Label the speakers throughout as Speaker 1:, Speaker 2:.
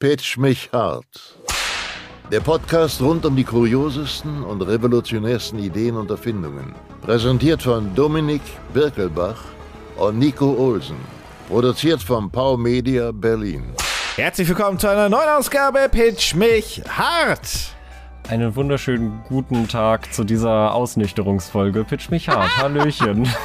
Speaker 1: Pitch mich hart. Der Podcast rund um die kuriosesten und revolutionärsten Ideen und Erfindungen. Präsentiert von Dominik Birkelbach und Nico Olsen. Produziert von Pau Media Berlin.
Speaker 2: Herzlich willkommen zu einer neuen Ausgabe Pitch mich hart.
Speaker 3: Einen wunderschönen guten Tag zu dieser Ausnüchterungsfolge. Pitch mich hart. Hallöchen.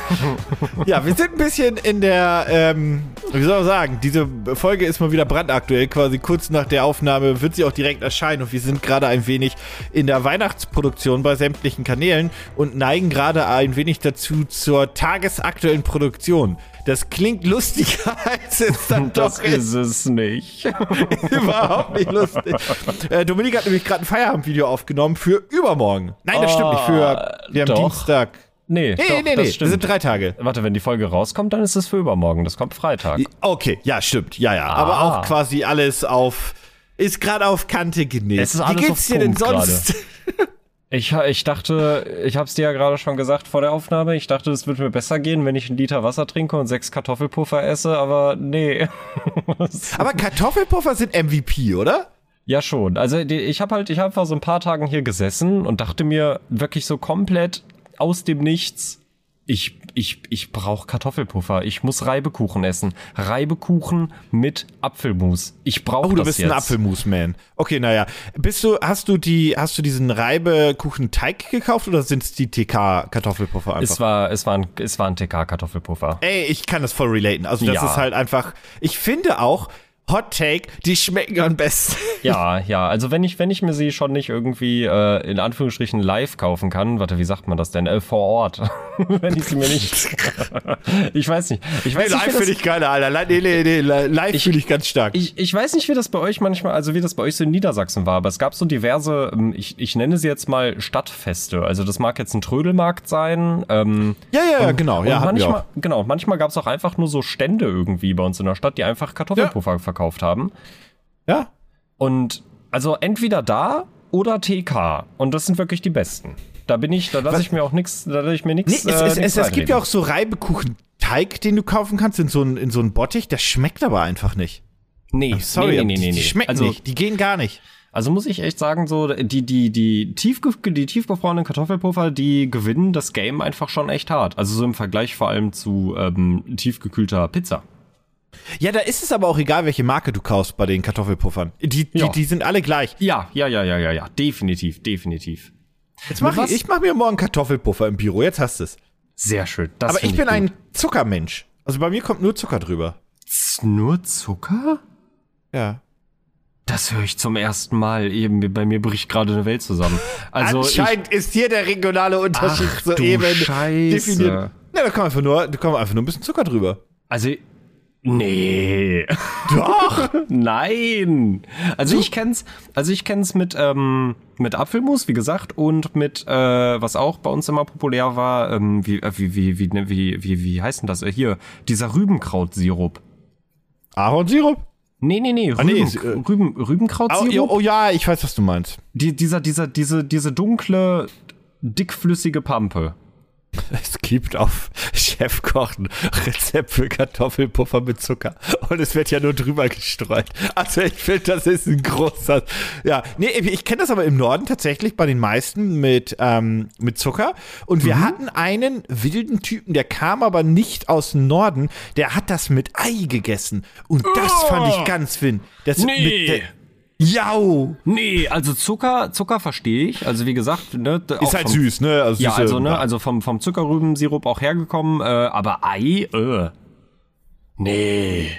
Speaker 2: Ja, wir sind ein bisschen in der, ähm, wie soll man sagen, diese Folge ist mal wieder brandaktuell. Quasi kurz nach der Aufnahme wird sie auch direkt erscheinen und wir sind gerade ein wenig in der Weihnachtsproduktion bei sämtlichen Kanälen und neigen gerade ein wenig dazu zur tagesaktuellen Produktion. Das klingt lustiger, als es dann
Speaker 3: Das
Speaker 2: doch ist.
Speaker 3: ist es nicht.
Speaker 2: Überhaupt nicht lustig. Äh, Dominik hat nämlich gerade ein Feierabendvideo aufgenommen für übermorgen. Nein, das stimmt nicht. Für wir haben
Speaker 3: doch.
Speaker 2: Dienstag.
Speaker 3: Nee,
Speaker 2: Nee,
Speaker 3: doch,
Speaker 2: nee, nee.
Speaker 3: das
Speaker 2: Das sind drei Tage.
Speaker 3: Warte, wenn die Folge rauskommt, dann ist es für übermorgen. Das kommt Freitag.
Speaker 2: Okay, ja, stimmt. Ja, ja. Aber
Speaker 3: Ah.
Speaker 2: auch quasi alles auf. Ist gerade auf Kante genäht.
Speaker 3: Es ist
Speaker 2: Wie
Speaker 3: alles
Speaker 2: geht's
Speaker 3: auf
Speaker 2: dir denn
Speaker 3: Punkt
Speaker 2: sonst?
Speaker 3: Ich, ich dachte, ich habe es dir ja gerade schon gesagt vor der Aufnahme, ich dachte, es würde mir besser gehen, wenn ich einen Liter Wasser trinke und sechs Kartoffelpuffer esse, aber nee.
Speaker 2: Aber Kartoffelpuffer sind MVP, oder?
Speaker 3: Ja, schon. Also die, ich habe halt, ich habe vor so ein paar Tagen hier gesessen und dachte mir wirklich so komplett aus dem Nichts, ich, ich, ich brauche Kartoffelpuffer. Ich muss Reibekuchen essen. Reibekuchen mit Apfelmus. Ich brauche
Speaker 2: Oh, du
Speaker 3: das
Speaker 2: bist
Speaker 3: jetzt.
Speaker 2: ein Apfelmus-Man. Okay, naja. Bist du, hast du die, hast du diesen Reibekuchen-Teig gekauft oder sind es die TK-Kartoffelpuffer einfach?
Speaker 3: Es war, es war ein, es war ein TK-Kartoffelpuffer.
Speaker 2: Ey, ich kann das voll relaten. Also das
Speaker 3: Ja.
Speaker 2: ist halt einfach, ich finde auch, Hot Take, die schmecken am besten.
Speaker 3: Ja, ja. Also wenn ich, wenn ich mir sie schon nicht irgendwie äh, in Anführungsstrichen live kaufen kann, warte, wie sagt man das denn? Äh, vor Ort. wenn ich sie mir nicht. ich weiß nicht. Ich weiß nicht, wie
Speaker 2: live finde ich geil, Alter. Nee, nee, nee, li- live fühle ich ganz stark.
Speaker 3: Ich, ich weiß nicht, wie das bei euch manchmal, also wie das bei euch so in Niedersachsen war, aber es gab so diverse, ähm, ich, ich nenne sie jetzt mal Stadtfeste. Also das mag jetzt ein Trödelmarkt sein. Ähm,
Speaker 2: ja, ja, ja, genau.
Speaker 3: und
Speaker 2: Ja,
Speaker 3: manchmal, genau, manchmal gab es auch einfach nur so Stände irgendwie bei uns in der Stadt, die einfach Kartoffelpuffer verkauft haben.
Speaker 2: Ja.
Speaker 3: Und also entweder da oder TK. Und das sind wirklich die besten. Da bin ich, da lasse ich mir auch nichts, da lasse ich mir
Speaker 2: Nee,
Speaker 3: nichts.
Speaker 2: es,
Speaker 3: äh,
Speaker 2: es, es, es gibt ja auch so Reibekuchen-Teig, den du kaufen kannst in so einen in so einen Bottich. Der schmeckt aber einfach nicht.
Speaker 3: Nee,
Speaker 2: Sorry,
Speaker 3: nee, nee, nee, nee,
Speaker 2: die
Speaker 3: nee.
Speaker 2: schmecken
Speaker 3: also,
Speaker 2: nicht. Die gehen gar nicht.
Speaker 3: Also muss ich echt sagen, so die die die tiefge die tiefgefrorenen Kartoffelpuffer, die gewinnen das Game einfach schon echt hart. Also so im Vergleich vor allem zu ähm, tiefgekühlter Pizza.
Speaker 2: Ja, da ist es aber auch egal, welche Marke du kaufst bei den Kartoffelpuffern. Die, die,
Speaker 3: Ja.
Speaker 2: die sind alle gleich.
Speaker 3: Ja, ja, ja, ja, ja, ja, definitiv, definitiv.
Speaker 2: Jetzt mach ich, ich mach mir morgen Kartoffelpuffer im Büro. Jetzt hast du es.
Speaker 3: Sehr schön. Das
Speaker 2: Aber ich bin
Speaker 3: gut.
Speaker 2: ein Zuckermensch. Also bei mir kommt nur Zucker drüber.
Speaker 3: nur Zucker?
Speaker 2: Ja.
Speaker 3: Das höre ich zum ersten Mal. Eben bei mir bricht gerade eine Welt zusammen. Also
Speaker 2: Anscheinend ist hier der regionale Unterschied
Speaker 3: Ach,
Speaker 2: so
Speaker 3: du
Speaker 2: eben
Speaker 3: Scheiße.
Speaker 2: definiert. Ja, da kommt einfach nur, da kommt einfach nur ein bisschen Zucker drüber.
Speaker 3: ich, also nee.
Speaker 2: Doch.
Speaker 3: Nein. Also ich kenn's, also ich kenn's mit ähm, mit Apfelmus, wie gesagt, und mit äh, was auch bei uns immer populär war, ähm, wie, äh, wie wie wie ne, wie wie wie heißt denn das Äh, hier dieser Rübenkrautsirup.
Speaker 2: Ahornsirup?
Speaker 3: Nee, nee, nee, Rüben,
Speaker 2: Ah, nee, ist, äh,
Speaker 3: Rüben,
Speaker 2: Oh,
Speaker 3: Rübenkrautsirup.
Speaker 2: oh ja, ich weiß, was du meinst.
Speaker 3: Die, dieser, dieser, diese, diese dunkle, dickflüssige Pampe.
Speaker 2: Es gibt auf Chefkoch ein Rezept für Kartoffelpuffer mit Zucker. Und es wird ja nur drüber gestreut. Also ich finde, das ist ein großer. Ja, nee, ich kenne das aber im Norden tatsächlich bei den meisten mit, ähm, mit Zucker. Und wir hatten einen wilden Typen, der kam aber nicht aus dem Norden. Der hat das mit Ei gegessen. Und das fand ich ganz fin. Das
Speaker 3: Nee.
Speaker 2: Mit der, Jau!
Speaker 3: Nee, also Zucker, Zucker verstehe ich. Also wie gesagt, ne,
Speaker 2: Ist halt
Speaker 3: vom,
Speaker 2: süß, ne? Also
Speaker 3: Ja,
Speaker 2: süße-
Speaker 3: also ne, also vom vom Zuckerrübensirup auch hergekommen, äh, aber Ei, äh. Nee.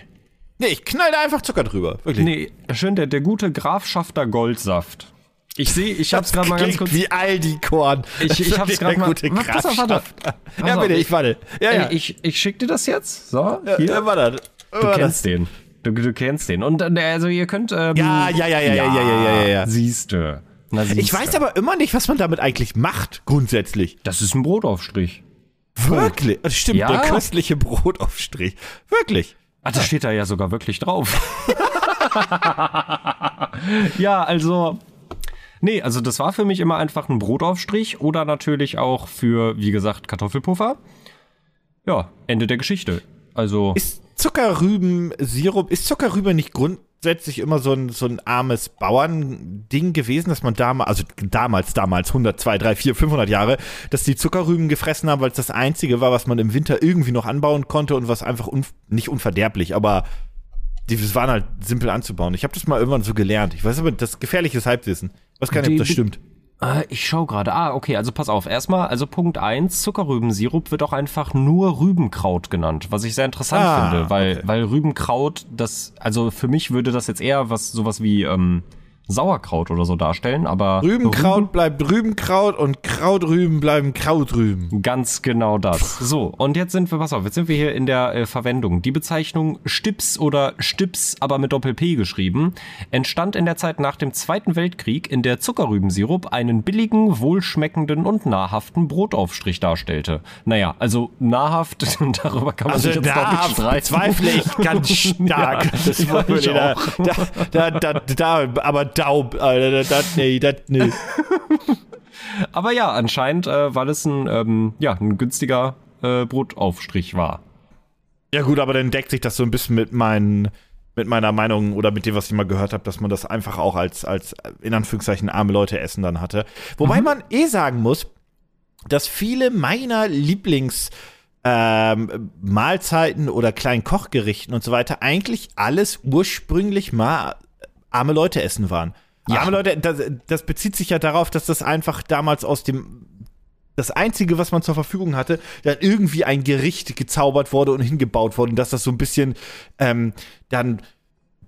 Speaker 2: Nee, ich knall da einfach Zucker drüber. Wirklich.
Speaker 3: Nee, schön der der gute Grafschafter Goldsaft. Ich sehe, ich hab's gerade mal ganz kurz
Speaker 2: wie Aldi Korn.
Speaker 3: Ich- ich hab's grad mal-
Speaker 2: Gute
Speaker 3: Warte, pass auf, warte. Pass
Speaker 2: Ja, bitte,
Speaker 3: ich-
Speaker 2: warte. Ja, ja.
Speaker 3: Ich ich schick dir das jetzt. So,
Speaker 2: ja,
Speaker 3: hier.
Speaker 2: ja, warte.
Speaker 3: Du kennst den. Du, du kennst den. Und äh, also ihr könnt. Ähm,
Speaker 2: Ja, ja, ja, ja, ja, ja, ja, ja, ja.
Speaker 3: Siehste. Na,
Speaker 2: Ich
Speaker 3: siehste.
Speaker 2: weiß aber immer nicht, was man damit eigentlich macht, grundsätzlich.
Speaker 3: Das ist ein Brotaufstrich.
Speaker 2: Wirklich. Das stimmt,
Speaker 3: Ja.
Speaker 2: der köstliche Brotaufstrich. Wirklich.
Speaker 3: Ah, das steht da ja sogar wirklich drauf. ja, also. Nee, also das war für mich immer einfach ein Brotaufstrich oder natürlich auch für, wie gesagt, Kartoffelpuffer. Ja, Ende der Geschichte. Also.
Speaker 2: Ist, Zuckerrübensirup, ist Zuckerrübe nicht grundsätzlich immer so ein, so ein armes Bauernding gewesen, dass man damals, also damals, damals, 100, 2, 3, 4, 500 Jahre, dass die Zuckerrüben gefressen haben, weil es das einzige war, was man im Winter irgendwie noch anbauen konnte und was einfach un, nicht unverderblich, aber die waren halt simpel anzubauen. Ich habe das mal irgendwann so gelernt. Ich weiß aber, das gefährliches Halbwissen. Ich weiß gar nicht, ob das stimmt.
Speaker 3: Äh, ich schau gerade. Ah, okay, also pass auf. Erstmal, also Punkt eins: Zuckerrübensirup wird auch einfach nur Rübenkraut genannt, was ich sehr interessant
Speaker 2: Ah,
Speaker 3: finde, weil,
Speaker 2: okay.
Speaker 3: weil Rübenkraut, das, also für mich würde das jetzt eher was, sowas wie, ähm, Sauerkraut oder so darstellen, aber
Speaker 2: Rübenkraut bleibt Rübenkraut und Krautrüben bleiben Krautrüben.
Speaker 3: Ganz genau das. So, und jetzt sind wir, pass auf, jetzt sind wir hier in der äh, Verwendung. Die Bezeichnung Stips oder Stips, aber mit Doppel-P geschrieben, entstand in der Zeit nach dem Zweiten Weltkrieg, in der Zuckerrübensirup einen billigen, wohlschmeckenden und nahrhaften Brotaufstrich darstellte. Naja, also nahrhaft, darüber kann man
Speaker 2: Also
Speaker 3: sich jetzt noch nicht streiten.
Speaker 2: bezweifle ich ganz stark.
Speaker 3: Ja,
Speaker 2: das
Speaker 3: ich auch.
Speaker 2: da, da, da, da, aber Daub, Alter, das, nee, das, nee.
Speaker 3: Aber ja, anscheinend, äh, weil es ein, ähm, ja, ein günstiger äh, Brotaufstrich war.
Speaker 2: Ja gut, aber dann deckt sich das so ein bisschen mit meinen mit meiner Meinung oder mit dem, was ich mal gehört habe, dass man das einfach auch als, als in Anführungszeichen arme Leute essen dann hatte. Wobei man eh sagen muss, dass viele meiner Lieblings ähm, Mahlzeiten oder kleinen Kochgerichten und so weiter eigentlich alles ursprünglich mal arme Leute essen waren.
Speaker 3: Ja.
Speaker 2: Arme Leute, das, das bezieht sich ja darauf, dass das einfach damals aus dem das Einzige, was man zur Verfügung hatte, dann irgendwie ein Gericht gezaubert wurde und hingebaut wurde und dass das so ein bisschen ähm, dann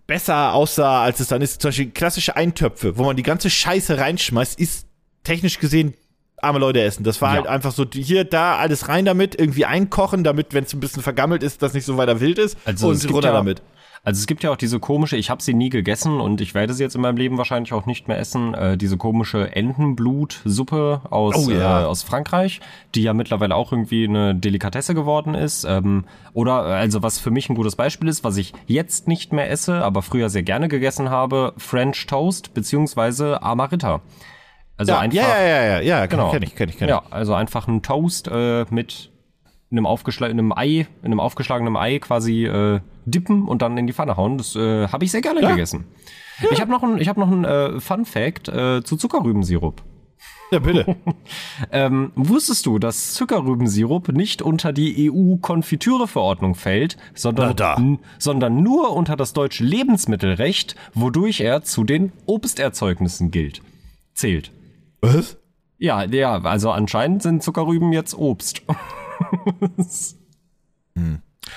Speaker 2: besser aussah, als es dann ist. Zum Beispiel klassische Eintöpfe, wo man die ganze Scheiße reinschmeißt, ist technisch gesehen arme Leute essen. Das war
Speaker 3: Ja.
Speaker 2: halt einfach so, hier, da, alles rein damit, irgendwie einkochen, damit, wenn es ein bisschen vergammelt ist, das nicht so weiter wild ist
Speaker 3: Also
Speaker 2: und runter
Speaker 3: ja-
Speaker 2: damit.
Speaker 3: Also es gibt ja auch diese komische, ich habe sie nie gegessen und ich werde sie jetzt in meinem Leben wahrscheinlich auch nicht mehr essen, äh, diese komische Entenblutsuppe aus,
Speaker 2: Oh ja.
Speaker 3: äh, aus Frankreich, die ja mittlerweile auch irgendwie eine Delikatesse geworden ist. Ähm, oder also was für mich ein gutes Beispiel ist, was ich jetzt nicht mehr esse, aber früher sehr gerne gegessen habe, French Toast beziehungsweise Amarita. Also
Speaker 2: Ja,
Speaker 3: einfach,
Speaker 2: ja, ja, ja, ja, ja,
Speaker 3: genau.
Speaker 2: kenn ich, kenn ich, kenn ich.
Speaker 3: Ja, also einfach ein Toast äh, mit einem aufgeschlagenen Ei, in einem aufgeschlagenen Ei quasi äh, dippen und dann in die Pfanne hauen. Das äh, habe ich sehr gerne
Speaker 2: Ja.
Speaker 3: gegessen. Ich habe noch ein, ich habe noch ein äh, Fun Fact äh, zu Zuckerrübensirup.
Speaker 2: Ja, bitte.
Speaker 3: Ähm, wusstest du, dass Zuckerrübensirup nicht unter die EU-Konfitüreverordnung fällt, sondern, sondern nur unter das deutsche Lebensmittelrecht, wodurch er zu den Obsterzeugnissen gilt, zählt.
Speaker 2: Was?
Speaker 3: Ja, ja, also anscheinend sind Zuckerrüben jetzt Obst.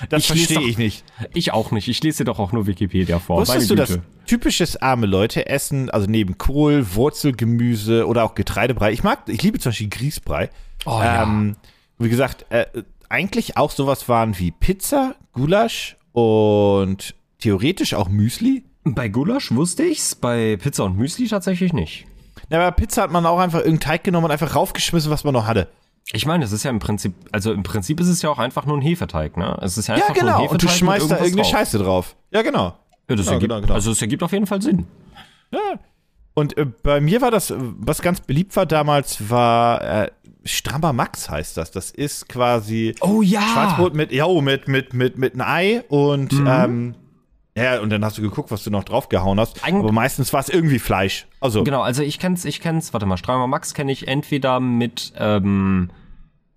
Speaker 2: Das
Speaker 3: Ich lese
Speaker 2: verstehe ich nicht.
Speaker 3: Ich auch nicht. Ich lese dir doch auch nur Wikipedia vor.
Speaker 2: Wusstest du, dass typisches arme Leute essen, also neben Kohl, Wurzelgemüse oder auch Getreidebrei. Ich mag, ich liebe zum Beispiel Grießbrei.
Speaker 3: Oh, ja.
Speaker 2: ähm, wie gesagt, äh, eigentlich auch sowas waren wie Pizza, Gulasch und theoretisch auch Müsli.
Speaker 3: Bei Gulasch wusste ich's, bei Pizza und Müsli tatsächlich nicht.
Speaker 2: Ja, aber Pizza hat man auch einfach irgendeinen Teig genommen und einfach raufgeschmissen, was man noch hatte.
Speaker 3: Ich meine, es ist ja im Prinzip, also im Prinzip ist es ja auch einfach nur ein Hefeteig, ne? Es ist ja
Speaker 2: Ja,
Speaker 3: einfach nur ein
Speaker 2: genau.
Speaker 3: Hefeteig
Speaker 2: Und du schmeißt da irgendeine
Speaker 3: drauf.
Speaker 2: Scheiße drauf. Ja, genau.
Speaker 3: Ja, das
Speaker 2: Genau,
Speaker 3: ergibt,
Speaker 2: genau, genau.
Speaker 3: Also es ergibt auf jeden Fall Sinn.
Speaker 2: Und äh, bei mir war das, was ganz beliebt war damals, war äh, Strammer Max heißt das. Das ist quasi
Speaker 3: Oh ja!
Speaker 2: Schwarzbrot mit, ja, mit, mit, mit, mit einem Ei und, ähm, ja, und dann hast du geguckt, was du noch draufgehauen hast.
Speaker 3: Eig-
Speaker 2: Aber meistens war es irgendwie Fleisch. Also,
Speaker 3: Genau, also ich kenn's, ich kenn's, warte mal, Streimer Max kenne ich entweder mit ähm,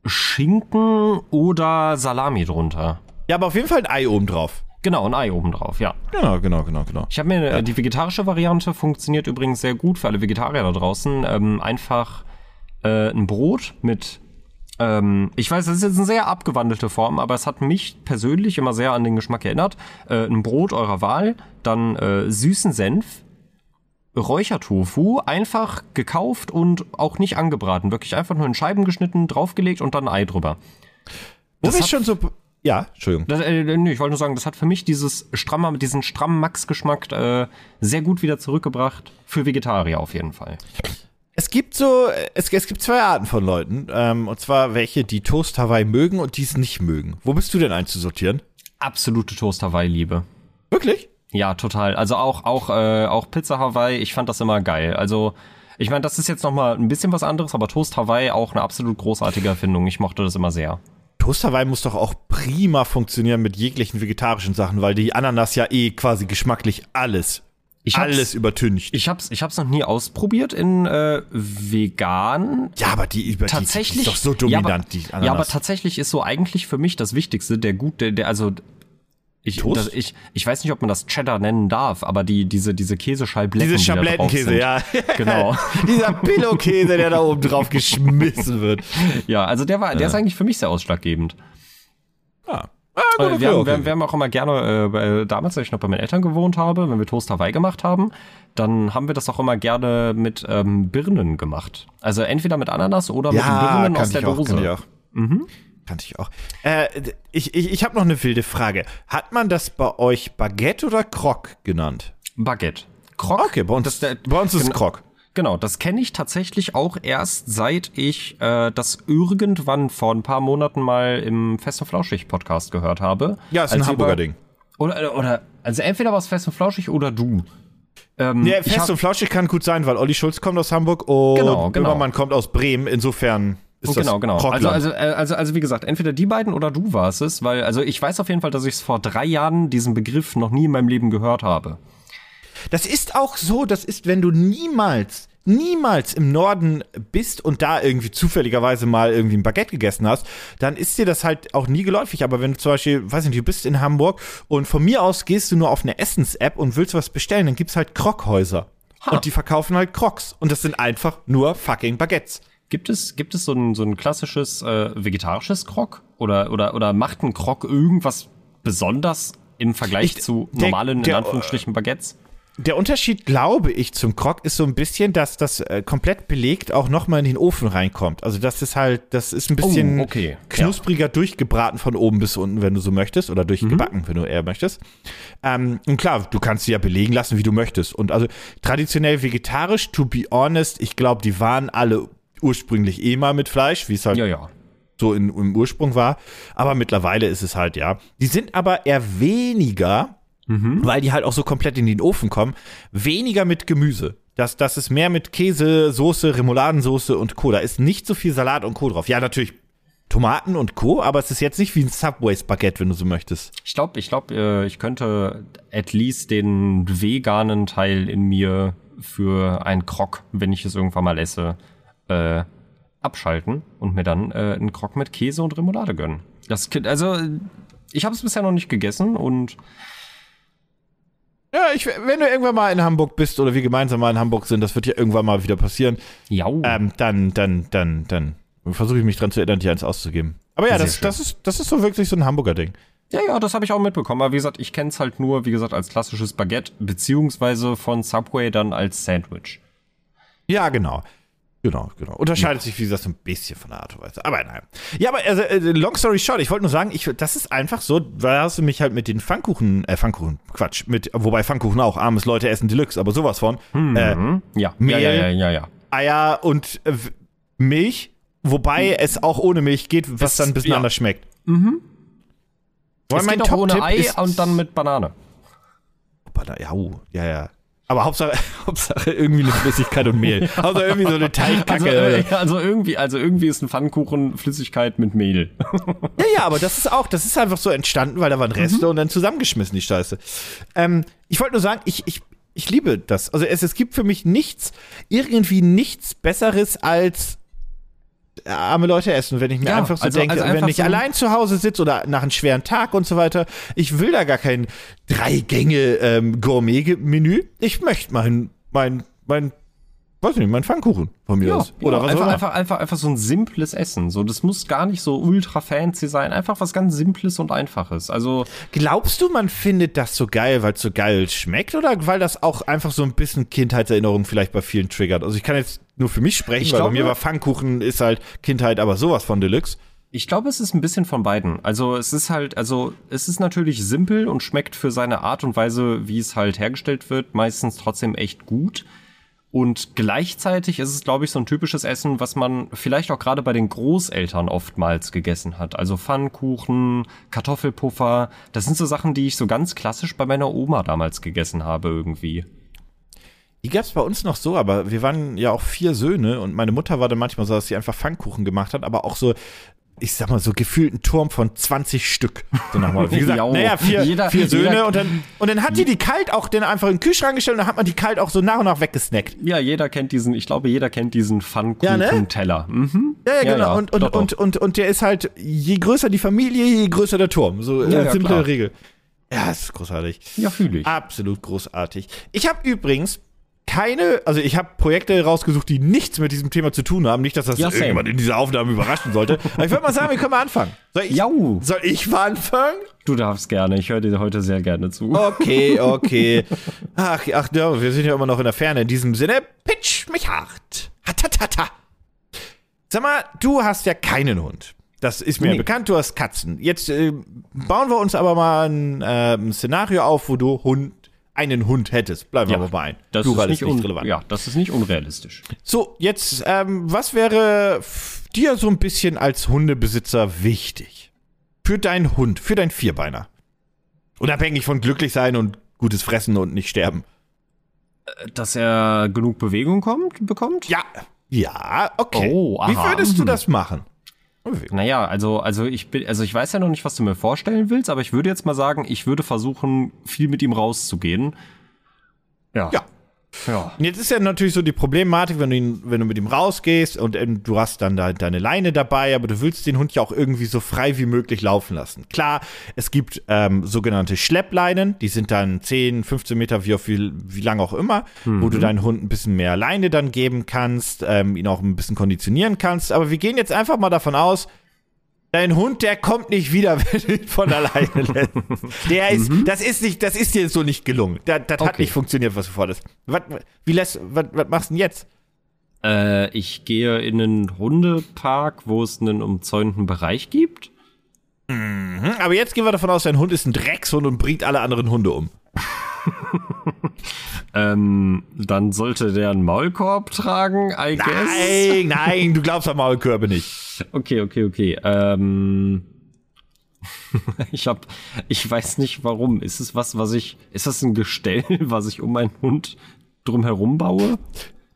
Speaker 3: Schinken oder Salami drunter.
Speaker 2: ja, aber auf jeden Fall ein Ei oben drauf.
Speaker 3: Genau, ein Ei oben drauf, ja.
Speaker 2: Genau, genau, genau, genau.
Speaker 3: Ich habe mir äh, die vegetarische Variante funktioniert übrigens sehr gut für alle Vegetarier da draußen. Ähm, einfach äh, ein Brot mit ähm, ich weiß, das ist jetzt eine sehr abgewandelte Form, aber es hat mich persönlich immer sehr an den Geschmack erinnert. Äh, ein Brot eurer Wahl, dann äh, süßen Senf, Räuchertofu, einfach gekauft und auch nicht angebraten. Wirklich einfach nur in Scheiben geschnitten, draufgelegt und dann ein Ei drüber.
Speaker 2: Wo
Speaker 3: Das hat-
Speaker 2: schon so, ja, Entschuldigung.
Speaker 3: Das, äh, nee, ich wollte nur sagen, das hat für mich dieses strammer, diesen strammen Max-Geschmack äh, sehr gut wieder zurückgebracht. Für Vegetarier auf jeden Fall.
Speaker 2: Es gibt so, es, es gibt zwei Arten von Leuten. Ähm, und zwar welche, die Toast Hawaii mögen und die es nicht mögen. Wo bist du denn einzusortieren?
Speaker 3: Absolute Toast Hawaii-Liebe.
Speaker 2: Wirklich?
Speaker 3: Ja, total. Also auch, auch, äh, auch Pizza Hawaii, ich fand das immer geil. Also, ich meine, das ist jetzt noch mal ein bisschen was anderes, aber Toast Hawaii auch eine absolut großartige Erfindung. Ich mochte das immer sehr.
Speaker 2: Toast Hawaii muss doch auch prima funktionieren mit jeglichen vegetarischen Sachen, weil die Ananas ja eh quasi geschmacklich alles,
Speaker 3: Ich hab's-
Speaker 2: alles übertüncht.
Speaker 3: Ich hab's, ich hab's noch nie ausprobiert in äh, vegan.
Speaker 2: ja, aber die, über
Speaker 3: tatsächlich
Speaker 2: die, ist doch so dominant,
Speaker 3: ja, aber,
Speaker 2: die Ananas.
Speaker 3: Ja, aber tatsächlich ist so eigentlich für mich das Wichtigste, der gut, der, der also ich, das, ich, ich weiß nicht, ob man das Cheddar nennen darf, aber die, diese, diese Käseschallblätter.
Speaker 2: Diese Schablettenkäse, ja.
Speaker 3: Genau.
Speaker 2: Dieser Pillowkäse, der da oben drauf geschmissen wird.
Speaker 3: Ja, also der war, der ist eigentlich für mich sehr ausschlaggebend.
Speaker 2: Ah.
Speaker 3: Äh, wir, haben, wir, haben, wir haben auch immer gerne, äh, bei, damals, als ich noch bei meinen Eltern gewohnt habe, wenn wir Toast Hawaii gemacht haben, dann haben wir das auch immer gerne mit ähm, Birnen gemacht. Also entweder mit Ananas oder mit den Birnen aus der
Speaker 2: ich auch,
Speaker 3: Dose.
Speaker 2: Kann ich auch. Mhm. Kannte ich auch. Äh, ich ich, ich habe noch eine wilde Frage. Hat man das bei euch Baguette oder Croc genannt?
Speaker 3: Baguette. Croc.
Speaker 2: Okay, bei uns,
Speaker 3: Das,
Speaker 2: bei uns ist es
Speaker 3: genau.
Speaker 2: Croc.
Speaker 3: Genau, das kenne ich tatsächlich auch erst seit ich äh, das irgendwann vor ein paar Monaten mal im Fest und Flauschig Podcast gehört habe.
Speaker 2: Ja, ist ein Hamburger
Speaker 3: über-
Speaker 2: Ding.
Speaker 3: Oder, oder, also entweder war es Fest und Flauschig oder du. Ähm,
Speaker 2: Ja,
Speaker 3: ich
Speaker 2: fest
Speaker 3: hab-
Speaker 2: und flauschig kann gut sein, weil Olli Schulz kommt aus Hamburg und
Speaker 3: Genau, genau.
Speaker 2: Böhmermann kommt aus Bremen. Insofern ist
Speaker 3: genau, genau. Also, also, äh, also, also wie gesagt, entweder die beiden oder du warst es, weil, also ich weiß auf jeden Fall, dass ich es vor drei Jahren diesen Begriff noch nie in meinem Leben gehört habe.
Speaker 2: Das ist auch so, das ist, wenn du niemals, niemals im Norden bist und da irgendwie zufälligerweise mal irgendwie ein Baguette gegessen hast, dann ist dir das halt auch nie geläufig. Aber wenn du zum Beispiel, weiß nicht, du bist in Hamburg und von mir aus gehst du nur auf eine Essens-App und willst was bestellen, dann gibt's halt Krokhäuser. Und die verkaufen halt Crocs. Und das sind einfach nur fucking Baguettes.
Speaker 3: Gibt es, gibt es so ein, so ein klassisches äh, vegetarisches Krog? Oder, oder, oder macht ein Krog irgendwas besonders im Vergleich
Speaker 2: Ich-
Speaker 3: zu
Speaker 2: der-
Speaker 3: normalen, in
Speaker 2: der,
Speaker 3: Anführungsstrichen, Baguettes?
Speaker 2: Der Unterschied, glaube ich, zum Krog ist so ein bisschen, dass das äh, komplett belegt auch nochmal in den Ofen reinkommt. Also das ist halt, das ist ein bisschen
Speaker 3: Oh, okay.
Speaker 2: knuspriger durchgebraten von oben bis unten, wenn du so möchtest, oder durchgebacken, wenn du eher möchtest. Ähm, und klar, du kannst sie ja belegen lassen, wie du möchtest. Und also traditionell vegetarisch, to be honest, ich glaube, die waren alle ursprünglich eh mal mit Fleisch, wie es halt
Speaker 3: Ja, ja.
Speaker 2: so in, im Ursprung war. Aber mittlerweile ist es halt, ja. Die sind aber eher weniger, weil die halt auch so komplett in den Ofen kommen, weniger mit Gemüse. Das, das ist mehr mit Käse, Soße, Remouladensoße und Co. Da ist nicht so viel Salat und Co. drauf. Ja, natürlich Tomaten und Co., aber es ist jetzt nicht wie ein Subway-Spaghetti, wenn du so möchtest.
Speaker 3: Ich glaube, ich glaube, äh, ich könnte at least den veganen Teil in mir für ein Krog, wenn ich es irgendwann mal esse, äh, abschalten und mir dann äh, einen Krog mit Käse und Remoulade gönnen. Das, also, ich habe es bisher noch nicht gegessen und
Speaker 2: Ja, ich, wenn du irgendwann mal in Hamburg bist oder wir gemeinsam mal in Hamburg sind, das wird ja irgendwann mal wieder passieren,
Speaker 3: ja,
Speaker 2: ähm, dann, dann, dann, dann versuche ich mich dran zu erinnern, dir eins auszugeben. Aber ja, das, das, ist, das ist so wirklich so ein Hamburger Ding.
Speaker 3: ja, ja, das habe ich auch mitbekommen. Aber wie gesagt, ich kenne es halt nur, wie gesagt, als klassisches Baguette, beziehungsweise von Subway dann als Sandwich.
Speaker 2: Ja, genau. Genau, genau. Unterscheidet sich, wie gesagt, so ein bisschen von der Art und Weise. Aber nein. Ja, aber also, äh, long story short, ich wollte nur sagen, ich, das ist einfach so, da hast du mich halt mit den Pfannkuchen, äh, Pfannkuchen, Quatsch, mit, wobei Pfannkuchen auch, armes Leute essen Deluxe, aber sowas von. Äh,
Speaker 3: Ja,
Speaker 2: Mehl?
Speaker 3: ja, ja, ja, ja, ja.
Speaker 2: Eier und äh, Milch, wobei es auch ohne Milch geht, was
Speaker 3: Das-
Speaker 2: dann ein bisschen
Speaker 3: ja.
Speaker 2: anders schmeckt. Mhm.
Speaker 3: Es geht auch ohne Ei und dann mit Banane.
Speaker 2: Ja, oh, ja, ja. Aber Hauptsache, Hauptsache irgendwie eine Flüssigkeit und Mehl. Hauptsache irgendwie so eine
Speaker 3: Also,
Speaker 2: Teigkacke.
Speaker 3: äh, also irgendwie, also irgendwie ist ein Pfannkuchen Flüssigkeit mit Mehl.
Speaker 2: Ja, ja, aber das ist auch, das ist einfach so entstanden, weil da waren Reste und dann zusammengeschmissen, die Scheiße. Ähm, ich wollte nur sagen, ich, ich, ich liebe das. Also es, es gibt für mich nichts, irgendwie nichts Besseres als arme Leute essen, wenn ich mir
Speaker 3: Ja,
Speaker 2: einfach so
Speaker 3: also-
Speaker 2: denke,
Speaker 3: also
Speaker 2: wenn ich
Speaker 3: so-
Speaker 2: allein zu Hause sitze oder nach einem schweren Tag und so weiter, ich will da gar kein drei Gänge ähm. Ich möchte mein, mein, mein, weiß nicht, mein Pfannkuchen von mir aus. Oder was auch
Speaker 3: einfach,
Speaker 2: immer.
Speaker 3: einfach, einfach, einfach so ein simples Essen. So, das muss gar nicht so ultra fancy sein. Einfach was ganz Simples und Einfaches. Also,
Speaker 2: Glaubst du, man findet das so geil, weil es so geil schmeckt oder weil das auch einfach so ein bisschen Kindheitserinnerung vielleicht bei vielen triggert? Also ich kann jetzt nur für mich sprechen,
Speaker 3: Ich
Speaker 2: weil
Speaker 3: glaube-
Speaker 2: bei mir war Pfannkuchen ist halt Kindheit, aber sowas von Deluxe.
Speaker 3: ich glaube, es ist ein bisschen von beiden. Also, es ist halt, also, es ist natürlich simpel und schmeckt für seine Art und Weise, wie es halt hergestellt wird, meistens trotzdem echt gut. Und gleichzeitig ist es, glaube ich, so ein typisches Essen, was man vielleicht auch gerade bei den Großeltern oftmals gegessen hat. Also Pfannkuchen, Kartoffelpuffer. Das sind so Sachen, die ich so ganz klassisch bei meiner Oma damals gegessen habe irgendwie.
Speaker 2: Die gab es bei uns noch so, aber wir waren ja auch vier Söhne und meine Mutter war dann manchmal so, dass sie einfach Pfannkuchen gemacht hat, aber auch so ich sag mal so gefühlt einen Turm von 20 Stück. So nochmal. Wie gesagt,
Speaker 3: Ja,
Speaker 2: naja, vier,
Speaker 3: jeder-
Speaker 2: vier Söhne
Speaker 3: jeder-
Speaker 2: und dann, und dann hat die die kalt auch dann einfach in den Kühlschrank gestellt und dann hat man die kalt auch so nach und nach weggesnackt.
Speaker 3: Ja, jeder kennt diesen, ich glaube, jeder kennt diesen
Speaker 2: Ja, ne?
Speaker 3: Pfannkuchen-Teller. Mhm.
Speaker 2: Ja, ja, genau. und, und,
Speaker 3: doch, doch.
Speaker 2: Und, und, und der ist halt, je größer die Familie, je größer der Turm. So
Speaker 3: Ja,
Speaker 2: äh,
Speaker 3: ja,
Speaker 2: simple. Regel. Ja, ist großartig.
Speaker 3: Ja, fühle ich.
Speaker 2: Absolut großartig. Ich habe übrigens keine, also ich habe Projekte rausgesucht, die nichts mit diesem Thema zu tun haben. Nicht, dass das
Speaker 3: Ja,
Speaker 2: irgendjemand in dieser Aufnahme überraschen sollte. Aber ich würde mal sagen, wir können mal anfangen. Soll ich,
Speaker 3: Jau.
Speaker 2: soll ich mal anfangen?
Speaker 3: Du darfst gerne, ich höre dir heute sehr gerne zu.
Speaker 2: Okay, okay. Ach, ach, ja, wir sind ja immer noch in der Ferne. In diesem Sinne, pitch mich hart. Hatatata. Sag mal, du hast ja keinen Hund. Das ist mir
Speaker 3: Nee.
Speaker 2: bekannt, du hast Katzen. Jetzt äh, bauen wir uns aber mal ein, äh, Szenario auf, wo du Hund, einen Hund hättest. Bleiben wir
Speaker 3: Ja,
Speaker 2: mal bei ein.
Speaker 3: Das
Speaker 2: Plural
Speaker 3: ist nicht, un Ja, das ist nicht unrealistisch.
Speaker 2: So, jetzt, ähm, was wäre dir so ein bisschen als Hundebesitzer wichtig? Für deinen Hund, für deinen Vierbeiner. Unabhängig von glücklich sein und gutes Fressen und nicht sterben.
Speaker 3: Dass er genug Bewegung kommt, bekommt?
Speaker 2: Ja, ja, okay.
Speaker 3: Oh,
Speaker 2: Wie würdest du
Speaker 3: Mhm.
Speaker 2: das machen?
Speaker 3: Naja, also, also ich bin, also ich weiß ja noch nicht, was du mir vorstellen willst, aber ich würde jetzt mal sagen, ich würde versuchen, viel mit ihm rauszugehen. Ja.
Speaker 2: Ja.
Speaker 3: Ja.
Speaker 2: Und jetzt ist ja natürlich so die Problematik, wenn du, ihn, wenn du mit ihm rausgehst und ähm, du hast dann da deine Leine dabei, aber du willst den Hund ja auch irgendwie so frei wie möglich laufen lassen. Klar, es gibt ähm, sogenannte Schleppleinen, die sind dann 10, 15 Meter, wie, auf wie, wie lang auch immer, wo du deinen Hund ein bisschen mehr Leine dann geben kannst, ähm, ihn auch ein bisschen konditionieren kannst. Aber wir gehen jetzt einfach mal davon aus, Dein Hund, der kommt nicht wieder, wenn du ihn von alleine lässt. Der ist, das ist nicht, das ist dir so nicht gelungen. Das, das hat
Speaker 3: Okay.
Speaker 2: nicht funktioniert, was du forderst. Was, wie lässt, was, was machst du denn jetzt?
Speaker 3: Äh, ich gehe in einen Hundepark, wo es einen umzäunten Bereich gibt.
Speaker 2: Hm, Aber jetzt gehen wir davon aus, dein Hund ist ein Dreckshund und bringt alle anderen Hunde um.
Speaker 3: Ähm, dann sollte der einen Maulkorb tragen, I guess.
Speaker 2: Nein, nein, du glaubst an Maulkörbe nicht.
Speaker 3: Okay, okay, okay. Ähm, ich hab, ich weiß nicht warum. Ist es was, was ich, ist das ein Gestell, was ich um meinen Hund drum herum baue?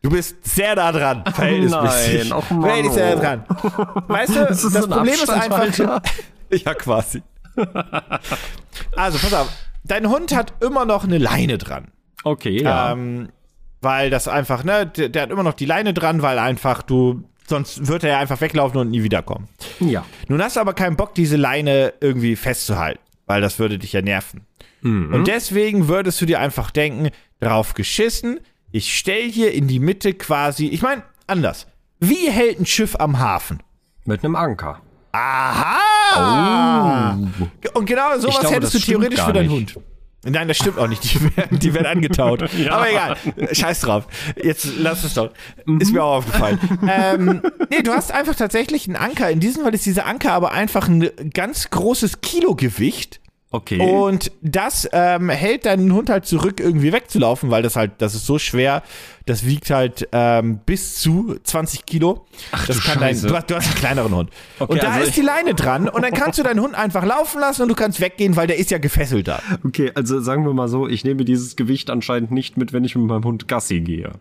Speaker 2: Du bist sehr nah dran, verhältnismäßig.
Speaker 3: nein, och Mann,
Speaker 2: Verhältnismäßig sehr dran. Weißt du,
Speaker 3: das
Speaker 2: das
Speaker 3: so
Speaker 2: Problem ist einfach. Ja, quasi. Also, pass auf. Dein Hund hat immer noch eine Leine dran.
Speaker 3: Okay, ja.
Speaker 2: Ähm, weil das einfach, ne, der, der hat immer noch die Leine dran, weil einfach du, sonst wird er ja einfach weglaufen und nie wiederkommen.
Speaker 3: ja.
Speaker 2: Nun hast du aber keinen Bock, diese Leine irgendwie festzuhalten, weil das würde dich ja nerven. Und deswegen würdest du dir einfach denken, drauf geschissen, ich stell hier in die Mitte quasi, ich meine, anders. Wie hält ein Schiff am Hafen?
Speaker 3: Mit einem Anker.
Speaker 2: Aha! Und genau sowas
Speaker 3: glaube,
Speaker 2: hättest du theoretisch für deinen. Hund. Nein, das stimmt auch nicht. Die werden, die werden angetaut. Aber egal. Scheiß drauf. Jetzt lass es doch. Ist mir auch aufgefallen. ähm, nee, du hast einfach tatsächlich einen Anker. In diesem Fall ist dieser Anker aber einfach ein ganz großes Kilogewicht.
Speaker 3: Okay.
Speaker 2: Und das ähm, hält deinen Hund halt zurück, irgendwie wegzulaufen, weil das halt, das ist so schwer. Das wiegt halt ähm, bis zu 20 Kilo. Ach, das
Speaker 3: du
Speaker 2: kann dein,
Speaker 3: Scheiße.
Speaker 2: du, hast, du hast einen kleineren Hund.
Speaker 3: Okay,
Speaker 2: und da
Speaker 3: also
Speaker 2: ist die Leine dran und dann kannst du deinen Hund einfach laufen lassen und du kannst weggehen, weil der ist ja gefesselt da.
Speaker 3: okay, also sagen wir mal so, ich nehme dieses Gewicht anscheinend nicht mit, wenn ich mit meinem Hund Gassi gehe.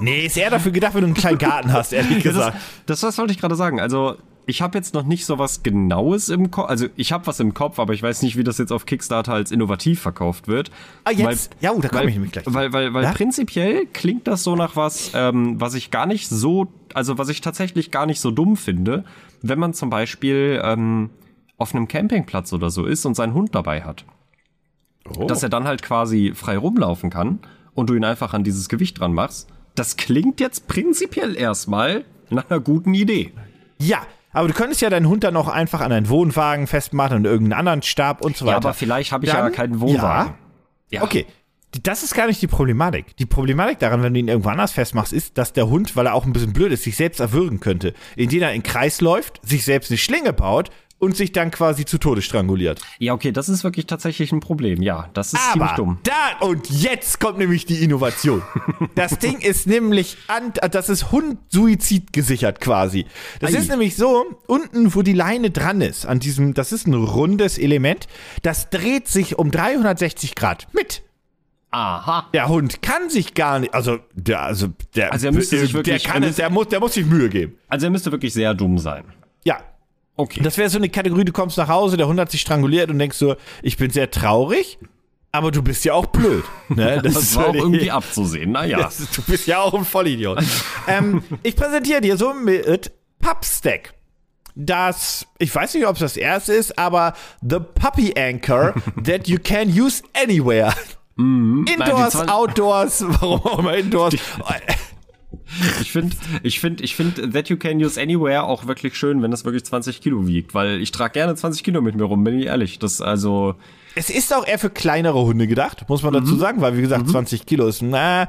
Speaker 2: Nee, ist eher dafür gedacht, wenn du einen kleinen Garten hast, ehrlich gesagt.
Speaker 3: Das, das wollte ich gerade sagen. Also, ich habe jetzt noch nicht so was Genaues im Kopf. Also, ich habe was im Kopf, aber ich weiß nicht, wie das jetzt auf Kickstarter als innovativ verkauft wird.
Speaker 2: Ah, jetzt? Ja, da komme
Speaker 3: weil,
Speaker 2: ich nämlich gleich.
Speaker 3: Weil, weil, weil
Speaker 2: Ja?
Speaker 3: prinzipiell klingt das so nach was, ähm, was ich gar nicht so, also was ich tatsächlich gar nicht so dumm finde, wenn man zum Beispiel ähm, auf einem Campingplatz oder so ist und seinen Hund dabei hat.
Speaker 2: Oh.
Speaker 3: Dass er dann halt quasi frei rumlaufen kann und du ihn einfach an dieses Gewicht dran machst. Das klingt jetzt prinzipiell erstmal nach einer guten Idee.
Speaker 2: Ja, aber du könntest ja deinen Hund dann auch einfach an einen Wohnwagen festmachen und irgendeinen anderen Stab und so weiter.
Speaker 3: Ja, aber vielleicht habe ich ja
Speaker 2: Dann-
Speaker 3: keinen Wohnwagen. Ja.
Speaker 2: Okay. Die- Das ist gar nicht die Problematik. Die Problematik daran, wenn du ihn irgendwo anders festmachst, ist, dass der Hund, weil er auch ein bisschen blöd ist, sich selbst erwürgen könnte, indem er in den Kreis läuft, sich selbst eine Schlinge baut und sich dann quasi zu Tode stranguliert.
Speaker 3: Ja, okay, das ist wirklich tatsächlich ein Problem. Ja, das ist ziemlich
Speaker 2: Aber
Speaker 3: dumm.
Speaker 2: da und jetzt kommt nämlich die Innovation. Das Ding ist nämlich an, das ist Hund-Suizid gesichert quasi. Das
Speaker 3: Ei.
Speaker 2: ist nämlich so, unten, wo die Leine dran ist, an diesem, das ist ein rundes Element, das dreht sich um 360 Grad mit.
Speaker 3: Aha.
Speaker 2: Der Hund kann sich gar nicht, also der, also der,
Speaker 3: Also er müsste sich
Speaker 2: der
Speaker 3: wirklich-
Speaker 2: kann
Speaker 3: er
Speaker 2: es, der muss, der muss sich Mühe geben.
Speaker 3: Also er müsste wirklich sehr dumm sein.
Speaker 2: Ja. Okay. Das wäre so eine Kategorie, du kommst nach Hause, der Hund hat sich stranguliert und denkst so, ich bin sehr traurig, aber du bist ja auch blöd. Ne?
Speaker 3: Das, das war auch irgendwie abzusehen, naja.
Speaker 2: Du bist ja auch ein Vollidiot. ähm, ich präsentiere dir so mit Pupstack. Das, ich weiß nicht, ob es das erste ist, aber The Puppy Anchor that you can use anywhere. Mm, Indoors, nein, Outdoors, warum auch immer Indoors.
Speaker 3: Ich finde, ich finde, ich finde That You Can Use Anywhere auch wirklich schön, wenn das wirklich 20 Kilo wiegt, weil ich trage gerne 20 Kilo mit mir rum, bin ich ehrlich. Das also.
Speaker 2: Es ist auch eher für kleinere Hunde gedacht, muss man dazu mhm. sagen, weil wie gesagt, mhm. 20 Kilo ist, na,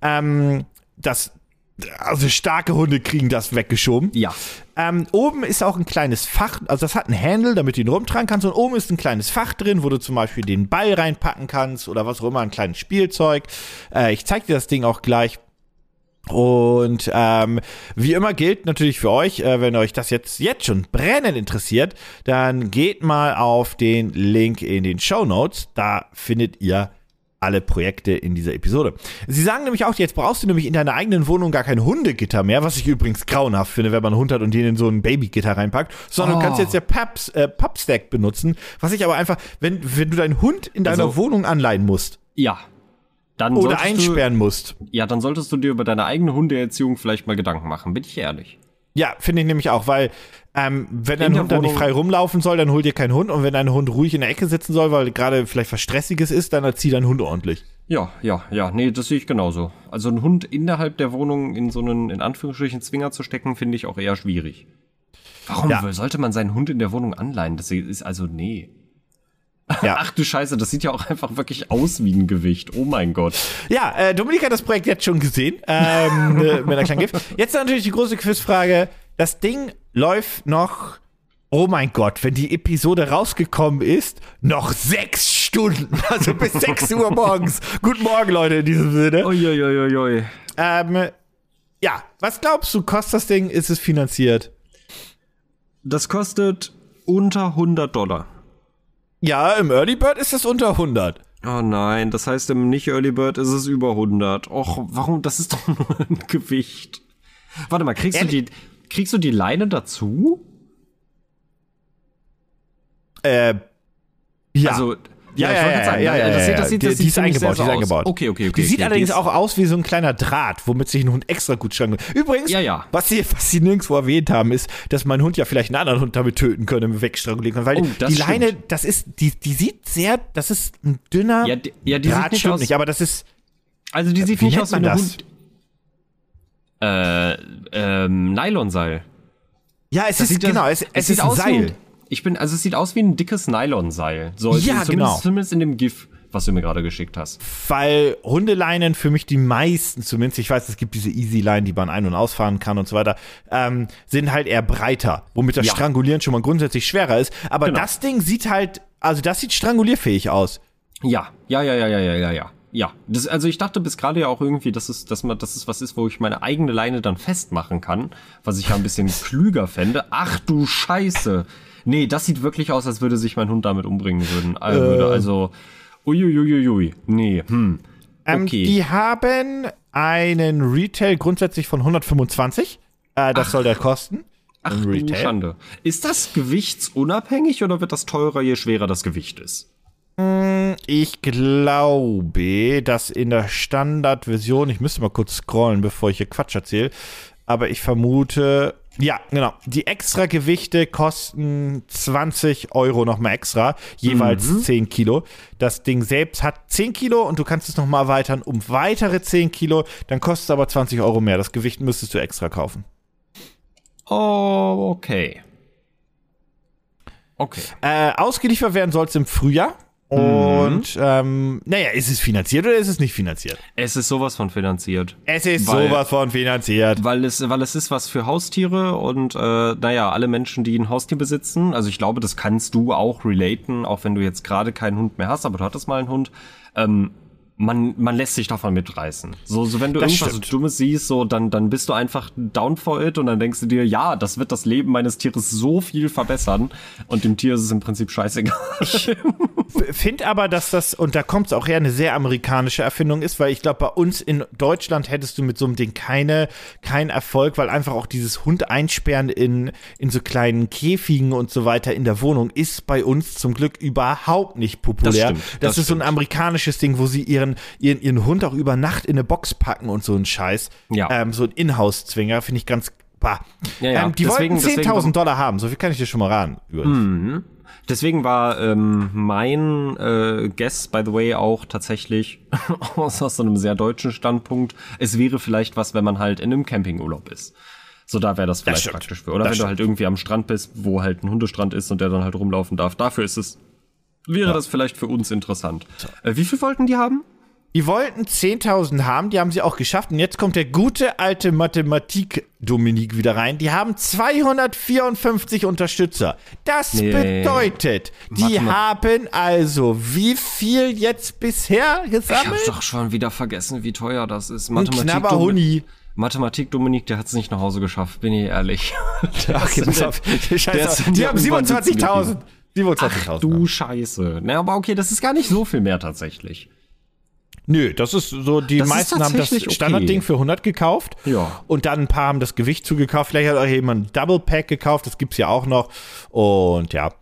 Speaker 2: ähm, das, also starke Hunde kriegen das weggeschoben.
Speaker 3: Ja.
Speaker 2: Ähm, oben ist auch ein kleines Fach, also das hat ein Handle, damit du ihn rumtragen kannst. Und oben ist ein kleines Fach drin, wo du zum Beispiel den Ball reinpacken kannst oder was auch immer, ein kleines Spielzeug. Äh, ich zeig dir das Ding auch gleich. Und ähm, wie immer gilt natürlich für euch, äh, wenn euch das jetzt jetzt schon brennend interessiert, dann geht mal auf den Link in den Show Notes. Da findet ihr alle Projekte in dieser Episode. Sie sagen nämlich auch, jetzt brauchst du nämlich in deiner eigenen Wohnung gar kein Hundegitter mehr, was ich übrigens grauenhaft finde, wenn man einen Hund hat und den in so ein Babygitter reinpackt, sondern oh. du kannst oh. jetzt ja Paps, äh, Pupstack benutzen, was ich aber einfach, wenn, wenn du deinen Hund in deiner also, Wohnung anleihen musst.
Speaker 3: Ja,
Speaker 2: dann oder einsperren
Speaker 3: du,
Speaker 2: musst.
Speaker 3: Ja, dann solltest du dir über deine eigene Hundeerziehung vielleicht mal Gedanken machen, bin ich ehrlich.
Speaker 2: Ja, finde ich nämlich auch, weil ähm, wenn dein Hund dann nicht frei rumlaufen soll, dann hol dir keinen Hund und wenn dein Hund ruhig in der Ecke sitzen soll, weil gerade vielleicht was Stressiges ist, dann erzieh deinen Hund ordentlich.
Speaker 3: Ja, ja, ja, nee, das sehe ich genauso. Also einen Hund innerhalb der Wohnung in so einen, in Anführungsstrichen, Zwinger zu stecken, finde ich auch eher schwierig. Warum ja. sollte man seinen Hund in der Wohnung anleihen? Das ist also, nee. Ja. Ach du Scheiße, das sieht ja auch einfach wirklich aus wie ein Gewicht. Oh mein Gott.
Speaker 2: Ja, äh, Dominik hat das Projekt jetzt schon gesehen. Ähm, äh, mit einer kleinen Gift. Jetzt natürlich die große Quizfrage. Das Ding läuft noch. Oh mein Gott, wenn die Episode rausgekommen ist, noch sechs Stunden, also bis sechs Uhr morgens. Guten Morgen, Leute, in diesem Sinne.
Speaker 3: Uiuiuiui.
Speaker 2: Ähm, ja, was glaubst du, kostet das Ding? Ist es finanziert?
Speaker 3: Das kostet unter 100 Dollar.
Speaker 2: Ja, im Early Bird ist es unter 100.
Speaker 3: Oh nein, das heißt im nicht Early Bird ist es über 100. Och, warum? Das ist doch nur ein Gewicht. Warte mal, kriegst Ehrlich? du die kriegst du die Leine dazu?
Speaker 2: Äh ja.
Speaker 3: Also ja, ja, ja, sagen, ja, ja, das sieht, das sieht, das
Speaker 2: die, die ist eingebaut, die ist eingebaut.
Speaker 3: Okay, okay, okay.
Speaker 2: Die sieht
Speaker 3: okay,
Speaker 2: allerdings auch aus wie so ein kleiner Draht, womit sich ein Hund extra gut schlagen Übrigens,
Speaker 3: ja, ja.
Speaker 2: Was, sie, was sie nirgendwo erwähnt haben, ist, dass mein Hund ja vielleicht einen anderen Hund damit töten könnte, wegstrangulieren kann. Weil oh, die stimmt. Leine, das ist, die, die sieht sehr, das ist ein dünner
Speaker 3: ja, die, ja, die Draht, sieht nicht
Speaker 2: stimmt
Speaker 3: aus,
Speaker 2: nicht, aber das ist.
Speaker 3: Also die sieht nicht aus wie ein Hund. Äh, ähm, Nylonseil.
Speaker 2: Ja, es das ist, genau, es, es, es ist ein Seil.
Speaker 3: Ich bin, also es sieht aus wie ein dickes Nylonseil. So,
Speaker 2: ja,
Speaker 3: zumindest,
Speaker 2: genau.
Speaker 3: Zumindest in dem GIF, was du mir gerade geschickt hast.
Speaker 2: Weil Hundeleinen für mich die meisten, zumindest, ich weiß, es gibt diese Easy-Line, die man ein- und ausfahren kann und so weiter, ähm, sind halt eher breiter, womit das ja. Strangulieren schon mal grundsätzlich schwerer ist. Aber genau. das Ding sieht halt, also das sieht strangulierfähig aus.
Speaker 3: Ja, ja, ja, ja, ja, ja, ja, ja. Ja, das, also ich dachte bis gerade ja auch irgendwie, dass es, dass man, dass es was ist, wo ich meine eigene Leine dann festmachen kann, was ich ja ein bisschen klüger fände. Ach du Scheiße. Nee, das sieht wirklich aus, als würde sich mein Hund damit umbringen würden. Äh, würde. Also, uiuiuiui. Nee, hm.
Speaker 2: Ähm, okay. Ähm, die haben einen Retail grundsätzlich von 125. Äh, das Ach. soll der kosten.
Speaker 3: Ach du Schande. Ist das gewichtsunabhängig oder wird das teurer, je schwerer das Gewicht ist?
Speaker 2: Hm, ich glaube, dass in der Standardversion, ich müsste mal kurz scrollen, bevor ich hier Quatsch erzähle, aber ich vermute, ja, genau. Die extra Gewichte kosten 20 Euro nochmal extra, jeweils mhm. 10 Kilo. Das Ding selbst hat 10 Kilo und du kannst es nochmal erweitern um weitere 10 Kilo. Dann kostet es aber 20 Euro mehr. Das Gewicht müsstest du extra kaufen.
Speaker 3: Oh, okay.
Speaker 2: Okay. Äh, ausgeliefert werden soll es im Frühjahr. Und mhm. ähm, naja, ist es finanziert oder ist es nicht finanziert?
Speaker 3: Es ist sowas von finanziert.
Speaker 2: Es ist weil, sowas von finanziert.
Speaker 3: Weil es, weil es ist was für Haustiere und äh, naja, alle Menschen, die ein Haustier besitzen, also ich glaube, das kannst du auch relaten, auch wenn du jetzt gerade keinen Hund mehr hast, aber du hattest mal einen Hund. Ähm, man, man lässt sich davon mitreißen. So, so wenn du
Speaker 2: Das
Speaker 3: irgendwas
Speaker 2: stimmt.
Speaker 3: Dummes siehst, so, dann, dann bist du einfach down for it und dann denkst du dir, ja, das wird das Leben meines Tieres so viel verbessern und dem Tier ist es im Prinzip scheißegal.
Speaker 2: Finde aber, dass das, und da kommt es auch her, eine sehr amerikanische Erfindung ist, weil ich glaube, bei uns in Deutschland hättest du mit so einem Ding keine, keinen Erfolg, weil einfach auch dieses Hund einsperren in, in so kleinen Käfigen und so weiter in der Wohnung ist bei uns zum Glück überhaupt nicht populär.
Speaker 3: stimmt,
Speaker 2: das,
Speaker 3: das
Speaker 2: ist so ein amerikanisches Ding, wo sie ihren, ihren, ihren Hund auch über Nacht in eine Box packen und so ein Scheiß.
Speaker 3: Ja.
Speaker 2: Ähm, so ein Inhouse-Zwinger, finde ich ganz. Bah.
Speaker 3: Ja, ja.
Speaker 2: Ähm, die
Speaker 3: Deswegen-
Speaker 2: wollten
Speaker 3: deswegen-
Speaker 2: 10.000 Dollar haben, so viel kann ich dir schon mal raten. Übrigens.
Speaker 3: Deswegen war ähm, mein äh, Guess, by the way, auch tatsächlich aus, aus so einem sehr deutschen Standpunkt. Es wäre vielleicht was, wenn man halt in einem Campingurlaub ist. So, da wäre das vielleicht
Speaker 2: stimmt.
Speaker 3: praktisch für. Oder
Speaker 2: Das
Speaker 3: wenn du halt irgendwie am Strand bist, wo halt ein Hundestrand ist und der dann halt rumlaufen darf. Dafür ist es, wäre das vielleicht für uns interessant. Äh, wie viel wollten die haben?
Speaker 2: Die wollten 10.000 haben, die haben sie auch geschafft. Und jetzt kommt der gute alte Mathematik-Dominik wieder rein. Die haben 254 Unterstützer. Das
Speaker 3: Nee.
Speaker 2: bedeutet, die
Speaker 3: Mathema-
Speaker 2: haben also wie viel jetzt bisher
Speaker 3: Ich hab
Speaker 2: gesammelt?
Speaker 3: doch schon wieder vergessen, wie teuer das ist.
Speaker 2: Ein knapper Huni.
Speaker 3: Mathematik Dominik, der hat es nicht nach Hause geschafft, bin ich ehrlich.
Speaker 2: Ach,
Speaker 3: Der
Speaker 2: pass auf. Scheiße. Die haben
Speaker 3: irgendwann sitzen
Speaker 2: 27.000.
Speaker 3: geblieben.
Speaker 2: 27.000.
Speaker 3: Du Scheiße. Na, aber okay, das ist gar nicht so viel mehr tatsächlich.
Speaker 2: Nö, das ist so, die
Speaker 3: Das ist
Speaker 2: meisten haben das
Speaker 3: tatsächlich okay.
Speaker 2: Standardding für 100 gekauft.
Speaker 3: Ja.
Speaker 2: Und dann ein paar haben das Gewicht zugekauft. Vielleicht hat auch jemand ein Double Pack gekauft, das gibt's ja auch noch. Und ja.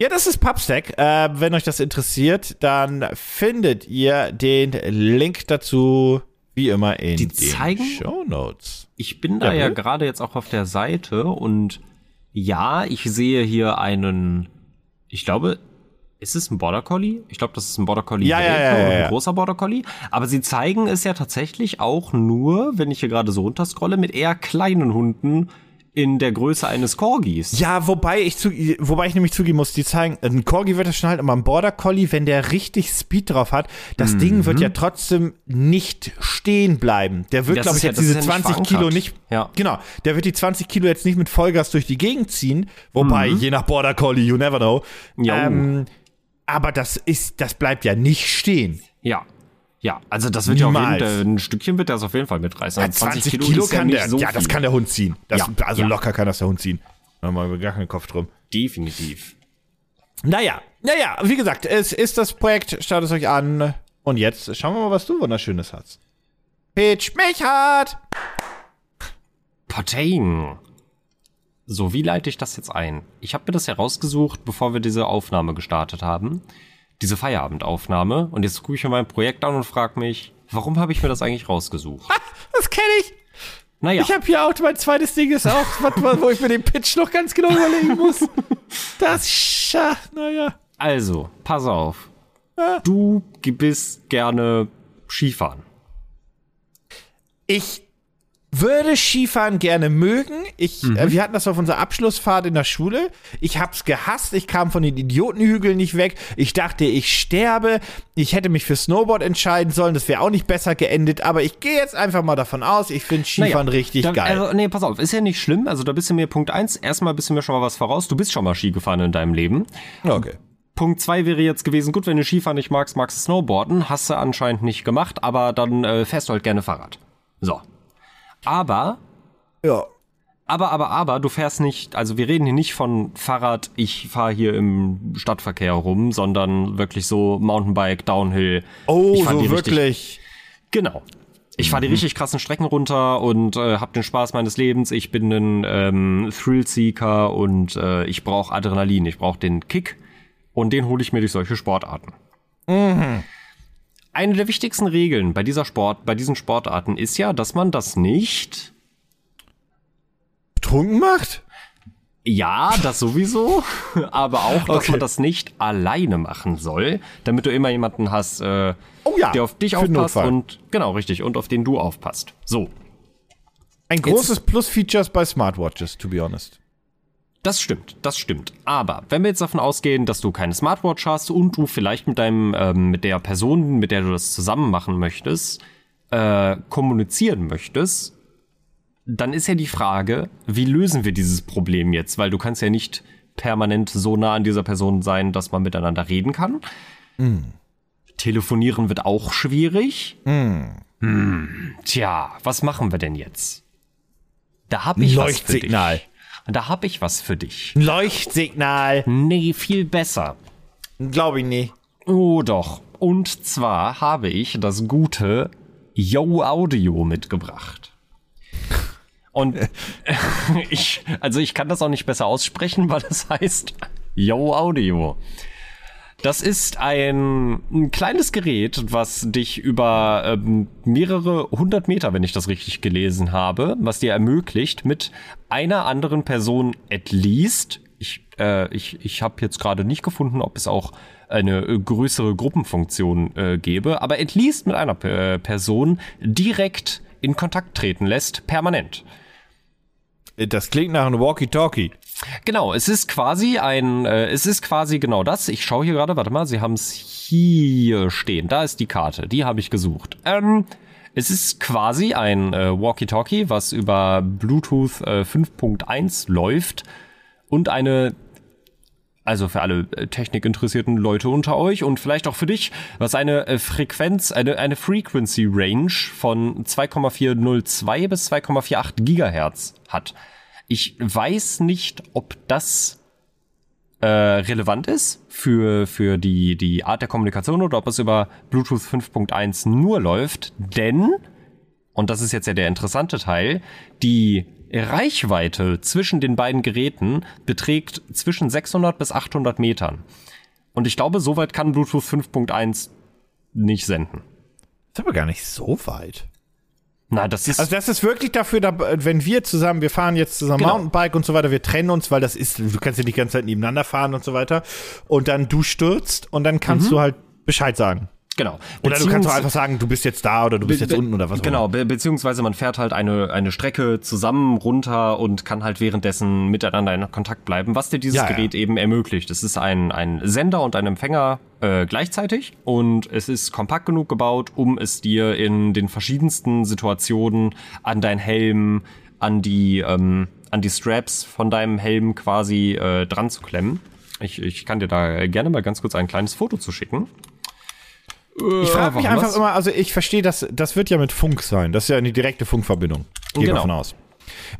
Speaker 2: Ja, das ist Pubstack. Äh, wenn euch das interessiert, dann findet ihr den Link dazu, wie immer, in
Speaker 3: Die
Speaker 2: den
Speaker 3: zeigen-
Speaker 2: Show Notes.
Speaker 3: Ich bin da
Speaker 2: Ja,
Speaker 3: ja gerade jetzt auch auf der Seite und ja, ich sehe hier einen, ich glaube, ist es ein Border Collie? Ich glaube, das ist ein Border Collie
Speaker 2: Ja, ja, ja, ja,
Speaker 3: ein großer Border Collie. Aber sie zeigen es ja tatsächlich auch nur, wenn ich hier gerade so runterscrolle, mit eher kleinen Hunden in der Größe eines Corgis.
Speaker 2: Ja, wobei ich zu, wobei ich nämlich zugeben muss, die zeigen, ein Corgi wird das schon halt, aber ein Border Collie, wenn der richtig Speed drauf hat, das
Speaker 3: Mhm.
Speaker 2: Ding wird ja trotzdem nicht stehen bleiben. Der wird, glaube ich,
Speaker 3: ja-
Speaker 2: jetzt diese
Speaker 3: ja nicht
Speaker 2: 20 Kilo nicht,
Speaker 3: Ja.
Speaker 2: genau, der wird die 20 Kilo jetzt nicht mit Vollgas durch die Gegend ziehen, wobei, je nach Border Collie, you never know.
Speaker 3: Mhm. Ja.
Speaker 2: Ähm, aber das ist, das bleibt ja nicht stehen.
Speaker 3: Ja. Ja, also das wird ja auf
Speaker 2: Niemals.
Speaker 3: jeden Fall, ein Stückchen wird das auf jeden Fall mitreißen.
Speaker 2: Ja, 20, Kilo,
Speaker 3: ist ja
Speaker 2: kann
Speaker 3: nicht
Speaker 2: der,
Speaker 3: so
Speaker 2: ja, das kann der Hund ziehen. Das,
Speaker 3: Ja,
Speaker 2: Also
Speaker 3: ja.
Speaker 2: locker kann das der Hund ziehen. Da machen wir gar keinen Kopf drum.
Speaker 3: Definitiv.
Speaker 2: Naja, naja, wie gesagt, es ist das Projekt, schaut es euch an. Und jetzt schauen wir mal, was du Wunderschönes hast. Pitch mich hart!
Speaker 3: Parteien. So, wie leite ich das jetzt ein? Ich habe mir das herausgesucht, bevor wir diese Aufnahme gestartet haben. Diese Feierabendaufnahme. Und jetzt gucke ich mir mein Projekt an und frage mich, warum habe ich mir das eigentlich rausgesucht?
Speaker 2: Das kenne ich!
Speaker 3: Naja,
Speaker 2: Ich habe hier auch, mein zweites Ding ist auch, wo ich mir den Pitch noch ganz genau überlegen muss. Das, scha, naja.
Speaker 3: also, pass auf. Du bist gerne Skifahren.
Speaker 2: Ich würde Skifahren gerne mögen. Ich,
Speaker 3: Mhm.
Speaker 2: äh, wir hatten das auf unserer Abschlussfahrt in der Schule. Ich hab's gehasst. Ich kam von den Idiotenhügeln nicht weg. Ich dachte, ich sterbe. Ich hätte mich für Snowboard entscheiden sollen. Das wäre auch nicht besser geendet. Aber ich gehe jetzt einfach mal davon aus. Ich finde Skifahren
Speaker 3: Naja,
Speaker 2: richtig
Speaker 3: da,
Speaker 2: geil.
Speaker 3: Also, nee, pass auf, ist ja nicht schlimm. Also, da bist du mir Punkt eins. Erstmal bist du mir schon mal was voraus. Du bist schon mal Ski gefahren in deinem Leben.
Speaker 2: okay.
Speaker 3: Punkt zwei wäre jetzt gewesen, gut, wenn du Skifahren nicht magst, magst du Snowboarden. Hast du anscheinend nicht gemacht, aber dann äh, fährst du halt gerne Fahrrad. So. Aber,
Speaker 2: Ja.
Speaker 3: aber, aber, aber, du fährst nicht, also wir reden hier nicht von Fahrrad, ich fahre hier im Stadtverkehr rum, sondern wirklich so Mountainbike, Downhill.
Speaker 2: Oh, so
Speaker 3: richtig-
Speaker 2: wirklich.
Speaker 3: Genau. Ich fahre die richtig krassen Strecken runter und äh, habe den Spaß meines Lebens. Ich bin ein ähm, Thrill-Seeker und äh, ich brauche Adrenalin. Ich brauche den Kick und den hole ich mir durch solche Sportarten. Eine der wichtigsten Regeln bei dieser Sport, bei diesen Sportarten ist ja, dass man das nicht
Speaker 2: Betrunken macht?
Speaker 3: Ja, das sowieso, aber auch, dass
Speaker 2: Okay.
Speaker 3: man das nicht alleine machen soll, damit du immer jemanden hast, äh,
Speaker 2: Oh ja,
Speaker 3: der auf dich aufpasst und genau richtig und auf den du aufpasst. So,
Speaker 2: Ein großes Plus-Features bei Smartwatches, to be honest.
Speaker 3: Das stimmt, das stimmt. Aber wenn wir jetzt davon ausgehen, dass du keine Smartwatch hast und du vielleicht mit deinem, ähm, mit der Person, mit der du das zusammen machen möchtest, äh, kommunizieren möchtest, dann ist ja die Frage, wie lösen wir dieses Problem jetzt? Weil du kannst ja nicht permanent so nah an dieser Person sein, dass man miteinander reden kann. Telefonieren wird auch schwierig. Hm, tja, was machen wir denn jetzt? Da hab ich was für dich.
Speaker 2: Leuchtsignal.
Speaker 3: Da hab ich was für dich.
Speaker 2: Ein Leuchtsignal.
Speaker 3: Nee, viel besser.
Speaker 2: Glaube ich nicht.
Speaker 3: Oh doch. Und zwar habe ich das gute Yo Audio mitgebracht. Und ich, also ich kann das auch nicht besser aussprechen, weil das heißt Yo Audio. Das ist ein, ein kleines Gerät, was dich über ähm, mehrere hundert Meter, wenn ich das richtig gelesen habe, was dir ermöglicht, mit einer anderen Person at least, ich, äh, ich, ich habe jetzt gerade nicht gefunden, ob es auch eine äh, größere Gruppenfunktion äh, gäbe, aber at least mit einer äh, Person direkt in Kontakt treten lässt, permanent.
Speaker 2: Das klingt nach einem Walkie-Talkie.
Speaker 3: Genau, es ist quasi ein, äh, es ist quasi genau das. Ich schaue hier gerade, warte mal, sie haben es hier stehen. Da ist die Karte, die habe ich gesucht. Ähm, es ist quasi ein äh, Walkie-Talkie, was über Bluetooth äh, 5.1 läuft und eine also für alle äh, technikinteressierten Leute unter euch und vielleicht auch für dich, was eine äh, Frequenz, eine, eine Frequency Range von 2,402 bis 2,48 Gigahertz hat. Ich weiß nicht, ob das äh, relevant ist für, für die, die Art der Kommunikation oder ob es über Bluetooth 5.1 nur läuft, denn, und das ist jetzt ja der interessante Teil, die Reichweite zwischen den beiden Geräten beträgt zwischen 600 bis 800 Metern. Und ich glaube, so weit kann Bluetooth 5.1 nicht senden.
Speaker 2: ist aber gar nicht so weit.
Speaker 3: Na, das ist
Speaker 2: Also das ist wirklich dafür, da, wenn wir zusammen, wir fahren jetzt zusammen
Speaker 3: Genau.
Speaker 2: Mountainbike und so weiter, wir trennen uns, weil das ist, du kannst ja die ganze Zeit nebeneinander fahren und so weiter. Und dann du stürzt und dann kannst du halt Bescheid sagen.
Speaker 3: Genau.
Speaker 2: Oder du kannst auch
Speaker 3: Beziehungs-
Speaker 2: einfach sagen, du bist jetzt da oder du bist jetzt unten oder was auch
Speaker 3: Genau,
Speaker 2: immer.
Speaker 3: be beziehungsweise man fährt halt eine, eine Strecke zusammen runter und kann halt währenddessen miteinander in Kontakt bleiben, was dir dieses
Speaker 2: Ja, ja.
Speaker 3: Gerät eben ermöglicht. Es ist ein, ein Sender und ein Empfänger äh, gleichzeitig und es ist kompakt genug gebaut, um es dir in den verschiedensten Situationen an dein Helm, an die, ähm, an die Straps von deinem Helm quasi äh, dran zu klemmen. Ich, ich kann dir da gerne mal ganz kurz ein kleines Foto zu schicken.
Speaker 2: Ich frage mich einfach
Speaker 3: was?
Speaker 2: immer, also ich verstehe, das, das wird ja mit Funk sein. Das ist ja eine direkte Funkverbindung. Gehe
Speaker 3: Genau.
Speaker 2: davon aus.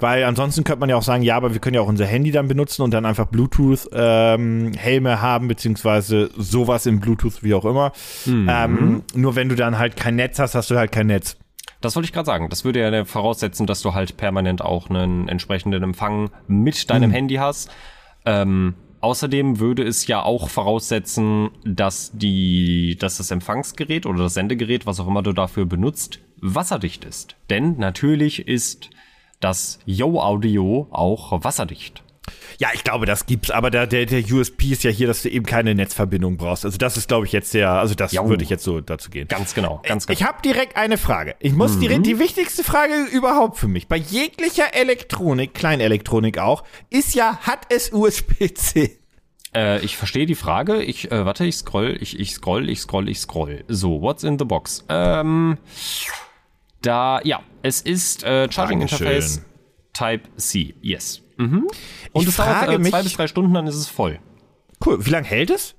Speaker 2: Weil ansonsten könnte man ja auch sagen, ja, aber wir können ja auch unser Handy dann benutzen und dann einfach Bluetooth-Helme haben, beziehungsweise sowas im Bluetooth, wie auch immer.
Speaker 3: Mhm.
Speaker 2: Ähm, nur wenn du dann halt kein Netz hast, hast du halt kein Netz.
Speaker 3: Das wollte ich gerade sagen. Das würde ja voraussetzen, dass du halt permanent auch einen entsprechenden Empfang mit deinem Handy hast. Ähm, außerdem würde es ja auch voraussetzen, dass die, dass das Empfangsgerät oder das Sendegerät, was auch immer du dafür benutzt, wasserdicht ist. Denn natürlich ist das Yo Audio auch wasserdicht.
Speaker 2: Ja, ich glaube, das gibt's, aber der, der, der USP ist ja hier, dass du eben keine Netzverbindung brauchst. Also das ist, glaube ich, jetzt der, also das
Speaker 3: Jo.
Speaker 2: würde ich jetzt so dazu gehen.
Speaker 3: Ganz genau, ganz genau.
Speaker 2: Ich habe direkt eine Frage. Ich muss direkt die wichtigste Frage überhaupt für mich. Bei jeglicher Elektronik, Kleinelektronik auch, ist ja, hat es USB-C?
Speaker 3: Äh, ich verstehe die Frage. Ich, äh, warte, ich scroll, ich, ich scroll, ich scroll, ich scroll. So, what's in the box? Ähm, da, ja, es ist äh, Charging
Speaker 2: Dankeschön.
Speaker 3: Interface Type C. Yes. Mhm. Und
Speaker 2: Ich
Speaker 3: es dauert
Speaker 2: frage
Speaker 3: äh,
Speaker 2: mich-
Speaker 3: zwei bis drei Stunden, dann ist es voll.
Speaker 2: Cool. Wie lange hält es?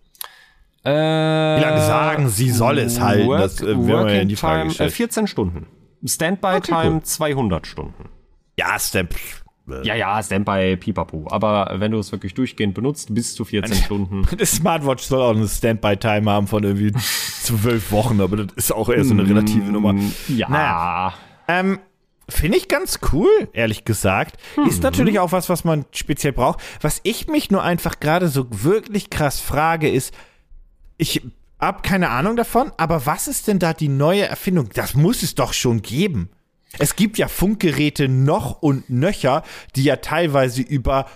Speaker 3: Äh,
Speaker 2: Wie lange sagen sie, soll es halten? Das äh, werden wir ja
Speaker 3: Working
Speaker 2: in die Frage
Speaker 3: Time, äh,
Speaker 2: gestellt.
Speaker 3: 14 Stunden. Standby-Time 200 Stunden.
Speaker 2: ja, Step.
Speaker 3: Ja, ja, Standby, pipapo. Aber wenn du es wirklich durchgehend benutzt, bis zu 14 Stunden.
Speaker 2: Die Smartwatch soll auch einen Standby-Time haben von irgendwie zwölf Wochen, aber das ist auch eher so eine relative Nummer.
Speaker 3: Ja.
Speaker 2: Naja. Ähm, Finde ich ganz cool, ehrlich gesagt. Ist natürlich auch was, was man speziell braucht. Was ich mich nur einfach gerade so wirklich krass frage, ist, ich hab keine Ahnung davon, aber was ist denn da die neue Erfindung? Das muss es doch schon geben. Es gibt ja Funkgeräte noch und nöcher, die ja teilweise über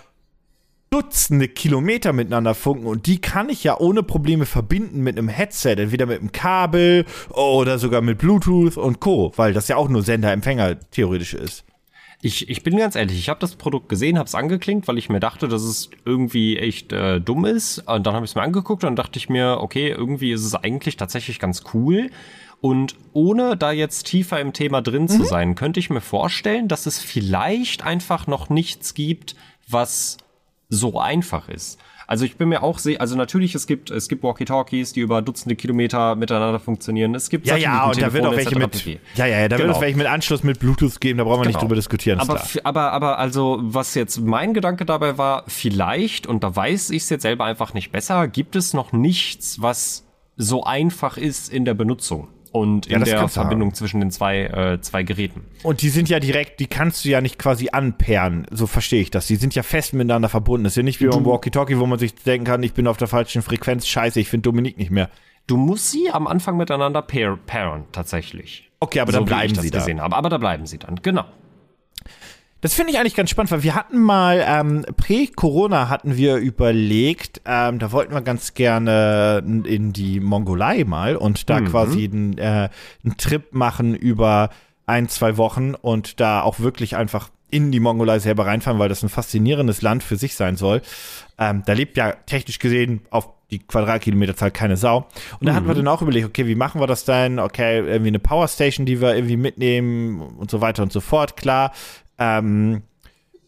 Speaker 2: Dutzende Kilometer miteinander funken und die kann ich ja ohne Probleme verbinden mit einem Headset, entweder mit einem Kabel oder sogar mit Bluetooth und Co., weil das ja auch nur Sender-Empfänger theoretisch ist.
Speaker 3: Ich, ich bin ganz ehrlich, ich habe das Produkt gesehen, habe es angeklinkt, weil ich mir dachte, dass es irgendwie echt äh, dumm ist. Und dann habe ich es mir angeguckt und dachte ich mir, okay, irgendwie ist es eigentlich tatsächlich ganz cool. Und ohne da jetzt tiefer im Thema drin zu sein, könnte ich mir vorstellen, dass es vielleicht einfach noch nichts gibt, was so einfach ist. Also ich bin mir auch sehr, also natürlich, es gibt, es gibt Walkie-Talkies, die über Dutzende Kilometer miteinander funktionieren. Es gibt
Speaker 2: Ja, ja, und da wird auch welche mit, ja, ja, ja, da wird
Speaker 3: Genau.
Speaker 2: auch welche mit Anschluss mit Bluetooth geben, da brauchen wir nicht
Speaker 3: Genau.
Speaker 2: drüber diskutieren,
Speaker 3: Aber, aber, aber also, was jetzt mein Gedanke dabei war, vielleicht, und da weiß ich es jetzt selber einfach nicht besser, gibt es noch nichts, was so einfach ist in der Benutzung und
Speaker 2: Ja,
Speaker 3: in der Verbindung zwischen den zwei, äh, zwei Geräten.
Speaker 2: Und die sind ja direkt, die kannst du ja nicht quasi anpairen, so verstehe ich das. Die sind ja fest miteinander verbunden. Das ist ja nicht wie beim Walkie-Talkie, wo man sich denken kann, ich bin auf der falschen Frequenz, scheiße, ich finde Dominik nicht mehr.
Speaker 3: Du musst sie am Anfang miteinander pair, pairen, tatsächlich.
Speaker 2: Okay, aber
Speaker 3: so
Speaker 2: dann bleiben sie da.
Speaker 3: habe. Aber da bleiben sie dann, genau.
Speaker 2: Das finde ich eigentlich ganz spannend, weil wir hatten mal, ähm, pre-Corona hatten wir überlegt, ähm, da wollten wir ganz gerne in die Mongolei mal und da quasi einen, äh, einen Trip machen über ein, zwei Wochen und da auch wirklich einfach in die Mongolei selber reinfahren, weil das ein faszinierendes Land für sich sein soll. Ähm, da lebt ja technisch gesehen auf die Quadratkilometerzahl keine Sau. Und da hatten wir dann auch überlegt, okay, wie machen wir das denn? Okay, irgendwie eine Powerstation, die wir irgendwie mitnehmen und so weiter und so fort, klar. Ähm,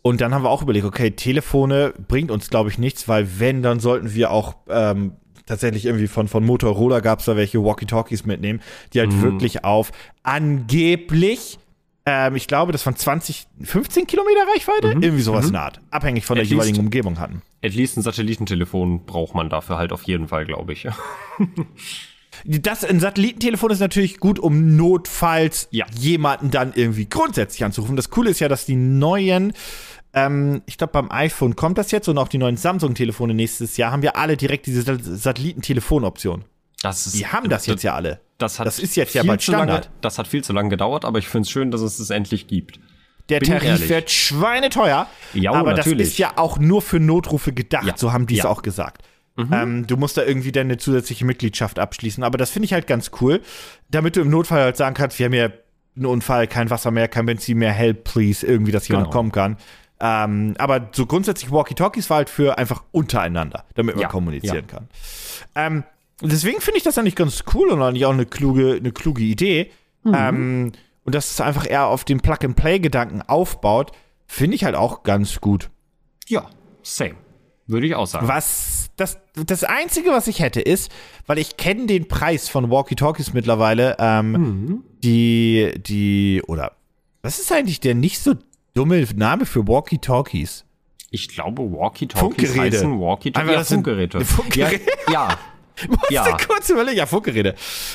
Speaker 2: und dann haben wir auch überlegt, okay, Telefone bringt uns, glaube ich, nichts, weil wenn, dann sollten wir auch ähm, tatsächlich irgendwie von, von Motorola gab es da welche Walkie-Talkies mitnehmen, die halt wirklich auf angeblich, ähm, ich glaube, das waren 20, 15 Kilometer Reichweite, irgendwie sowas in der Art, abhängig von der
Speaker 3: At least.
Speaker 2: jeweiligen Umgebung hatten.
Speaker 3: At least ein Satellitentelefon braucht man dafür halt auf jeden Fall, glaube ich.
Speaker 2: Das ein Satellitentelefon ist natürlich gut, um notfalls
Speaker 3: Ja.
Speaker 2: jemanden dann irgendwie grundsätzlich anzurufen. Das Coole ist ja, dass die neuen, ähm, ich glaube beim iPhone kommt das jetzt und auch die neuen Samsung-Telefone nächstes Jahr haben ja alle direkt diese Sat- Satellitentelefon-Option.
Speaker 3: Das ist,
Speaker 2: Die haben das jetzt ja alle.
Speaker 3: Das, hat
Speaker 2: Das ist jetzt ja bald
Speaker 3: zu lange,
Speaker 2: Standard.
Speaker 3: Das hat viel zu lange gedauert, aber ich finde es schön, dass es es endlich gibt.
Speaker 2: Der
Speaker 3: Bin
Speaker 2: Tarif
Speaker 3: ehrlich.
Speaker 2: wird schweineteuer.
Speaker 3: Ja,
Speaker 2: aber
Speaker 3: natürlich.
Speaker 2: das ist ja auch nur für Notrufe gedacht,
Speaker 3: Ja.
Speaker 2: so haben die es
Speaker 3: Ja.
Speaker 2: auch gesagt. Ähm, du musst da irgendwie deine zusätzliche Mitgliedschaft abschließen. Aber das finde ich halt ganz cool, damit du im Notfall halt sagen kannst, wir haben ja einen Unfall, kein Wasser mehr, kein Benzin mehr, help please, irgendwie, dass jemand
Speaker 3: Genau.
Speaker 2: kommen kann. Ähm, aber so grundsätzlich Walkie-Talkies war halt für einfach untereinander, damit man
Speaker 3: Ja,
Speaker 2: kommunizieren
Speaker 3: ja.
Speaker 2: kann. Ähm, deswegen finde ich das eigentlich ganz cool und eigentlich auch eine kluge, eine kluge Idee.
Speaker 3: Mhm.
Speaker 2: Ähm, und dass es einfach eher auf den Plug-and-Play-Gedanken aufbaut, finde ich halt auch ganz gut.
Speaker 3: Ja, same. Würde ich auch sagen.
Speaker 2: Was das, das Einzige, was ich hätte, ist, weil ich kenne den Preis von Walkie-Talkies mittlerweile, ähm,
Speaker 3: Mhm.
Speaker 2: die, die, oder was ist eigentlich der nicht so dumme Name für Walkie-Talkies?
Speaker 3: Ich glaube, Walkie-Talkies heißen Walkie-Talkies.
Speaker 2: Einfach,
Speaker 3: Ja,
Speaker 2: das sind
Speaker 3: Funkgeräte.
Speaker 2: Funkgeräte.
Speaker 3: Ja, ja, Ja.
Speaker 2: kurz überlegen, ja, Funkgeräte.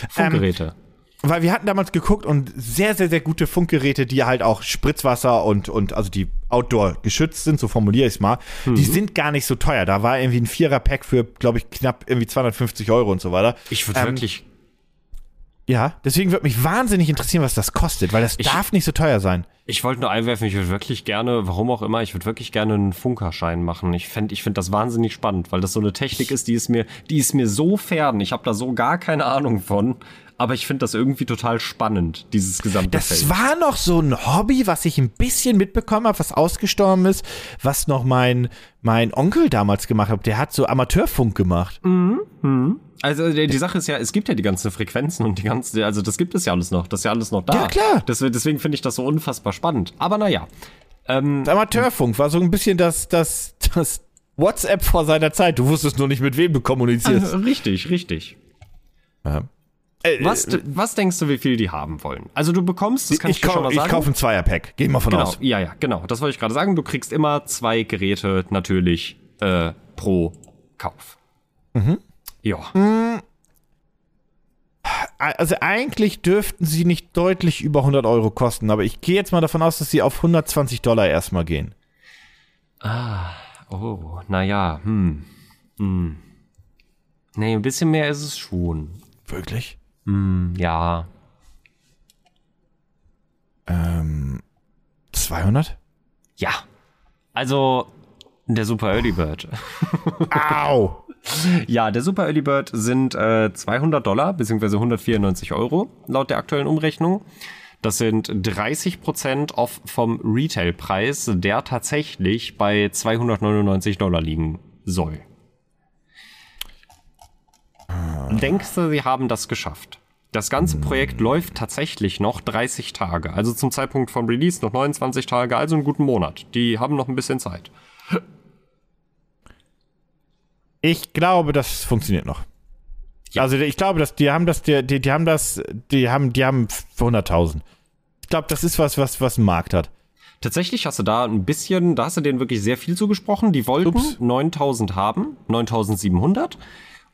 Speaker 3: Funkgeräte.
Speaker 2: Weil wir hatten damals geguckt und sehr, sehr, sehr gute Funkgeräte, die halt auch Spritzwasser und, und also die Outdoor geschützt sind, so formuliere ich es mal,
Speaker 3: Mhm.
Speaker 2: die sind gar nicht so teuer. Da war irgendwie ein Vierer-Pack für, glaube ich, knapp irgendwie 250 Euro und so weiter.
Speaker 3: ich würde
Speaker 2: Ähm,
Speaker 3: wirklich,
Speaker 2: Ja, deswegen würde mich wahnsinnig interessieren, was das kostet, weil das
Speaker 3: Ich-
Speaker 2: darf nicht so teuer sein.
Speaker 3: ich wollte nur einwerfen, ich würde wirklich gerne, warum auch immer, ich würde wirklich gerne einen Funkerschein machen. Ich fände ich find das wahnsinnig spannend, weil das so eine Technik ist, die ist mir, die ist mir so fern. Ich habe da so gar keine Ahnung von. Aber ich finde das irgendwie total spannend, dieses gesamte
Speaker 2: Das
Speaker 3: Feld.
Speaker 2: war noch so ein Hobby, was ich ein bisschen mitbekommen habe, was ausgestorben ist, was noch mein, mein Onkel damals gemacht hat. Der hat so Amateurfunk gemacht.
Speaker 3: Also die, die Sache ist ja, es gibt ja die ganzen Frequenzen und die ganzen, also das gibt es ja alles noch, das ist ja alles noch da.
Speaker 2: Ja, klar.
Speaker 3: Deswegen, deswegen finde ich das so unfassbar spannend. Aber naja, ähm,
Speaker 2: Amateurfunk war so ein bisschen das, das, das WhatsApp vor seiner Zeit. Du wusstest nur nicht, mit wem du kommunizierst.
Speaker 3: richtig, richtig.
Speaker 2: Ja. Äh,
Speaker 3: Was, was denkst du, wie viel die haben wollen? Also du bekommst, das kann ich,
Speaker 2: ich,
Speaker 3: dir schon mal
Speaker 2: ich
Speaker 3: sagen.
Speaker 2: kaufe ein Zweierpack. Geh mal von
Speaker 3: genau,
Speaker 2: aus.
Speaker 3: ja, ja, genau. Das wollte ich gerade sagen. Du kriegst immer zwei Geräte natürlich äh, pro Kauf.
Speaker 2: Mhm.
Speaker 3: Ja.
Speaker 2: Also eigentlich dürften sie nicht deutlich über 100 Euro kosten, aber ich gehe jetzt mal davon aus, dass sie auf 120 Dollar erstmal gehen.
Speaker 3: Oh, naja, hm. hm. Nee, ein bisschen mehr ist es schon.
Speaker 2: Wirklich?
Speaker 3: Hm, ja.
Speaker 2: 200?
Speaker 3: Ja. Also, der Super Early Bird.
Speaker 2: Au!
Speaker 3: ja, der Super Early Bird sind äh, 200 Dollar, beziehungsweise 194 Euro, laut der aktuellen Umrechnung. Das sind 30% off vom Retailpreis, der tatsächlich bei 299 Dollar liegen soll. Denkst du, sie haben das geschafft? Das ganze Projekt läuft tatsächlich noch 30 Tage. Also zum Zeitpunkt vom Release noch 29 Tage, also einen guten Monat. Die haben noch ein bisschen Zeit.
Speaker 2: Ich glaube, das funktioniert noch. Also ich glaube, dass die haben das, die, die, die haben das, die haben, die haben 100.000. Ich glaube, das ist was, was, was ein Markt hat.
Speaker 3: Tatsächlich hast du da ein bisschen, da hast du denen wirklich sehr viel zugesprochen. Die wollten
Speaker 2: Ups.
Speaker 3: 9000 haben, 9700.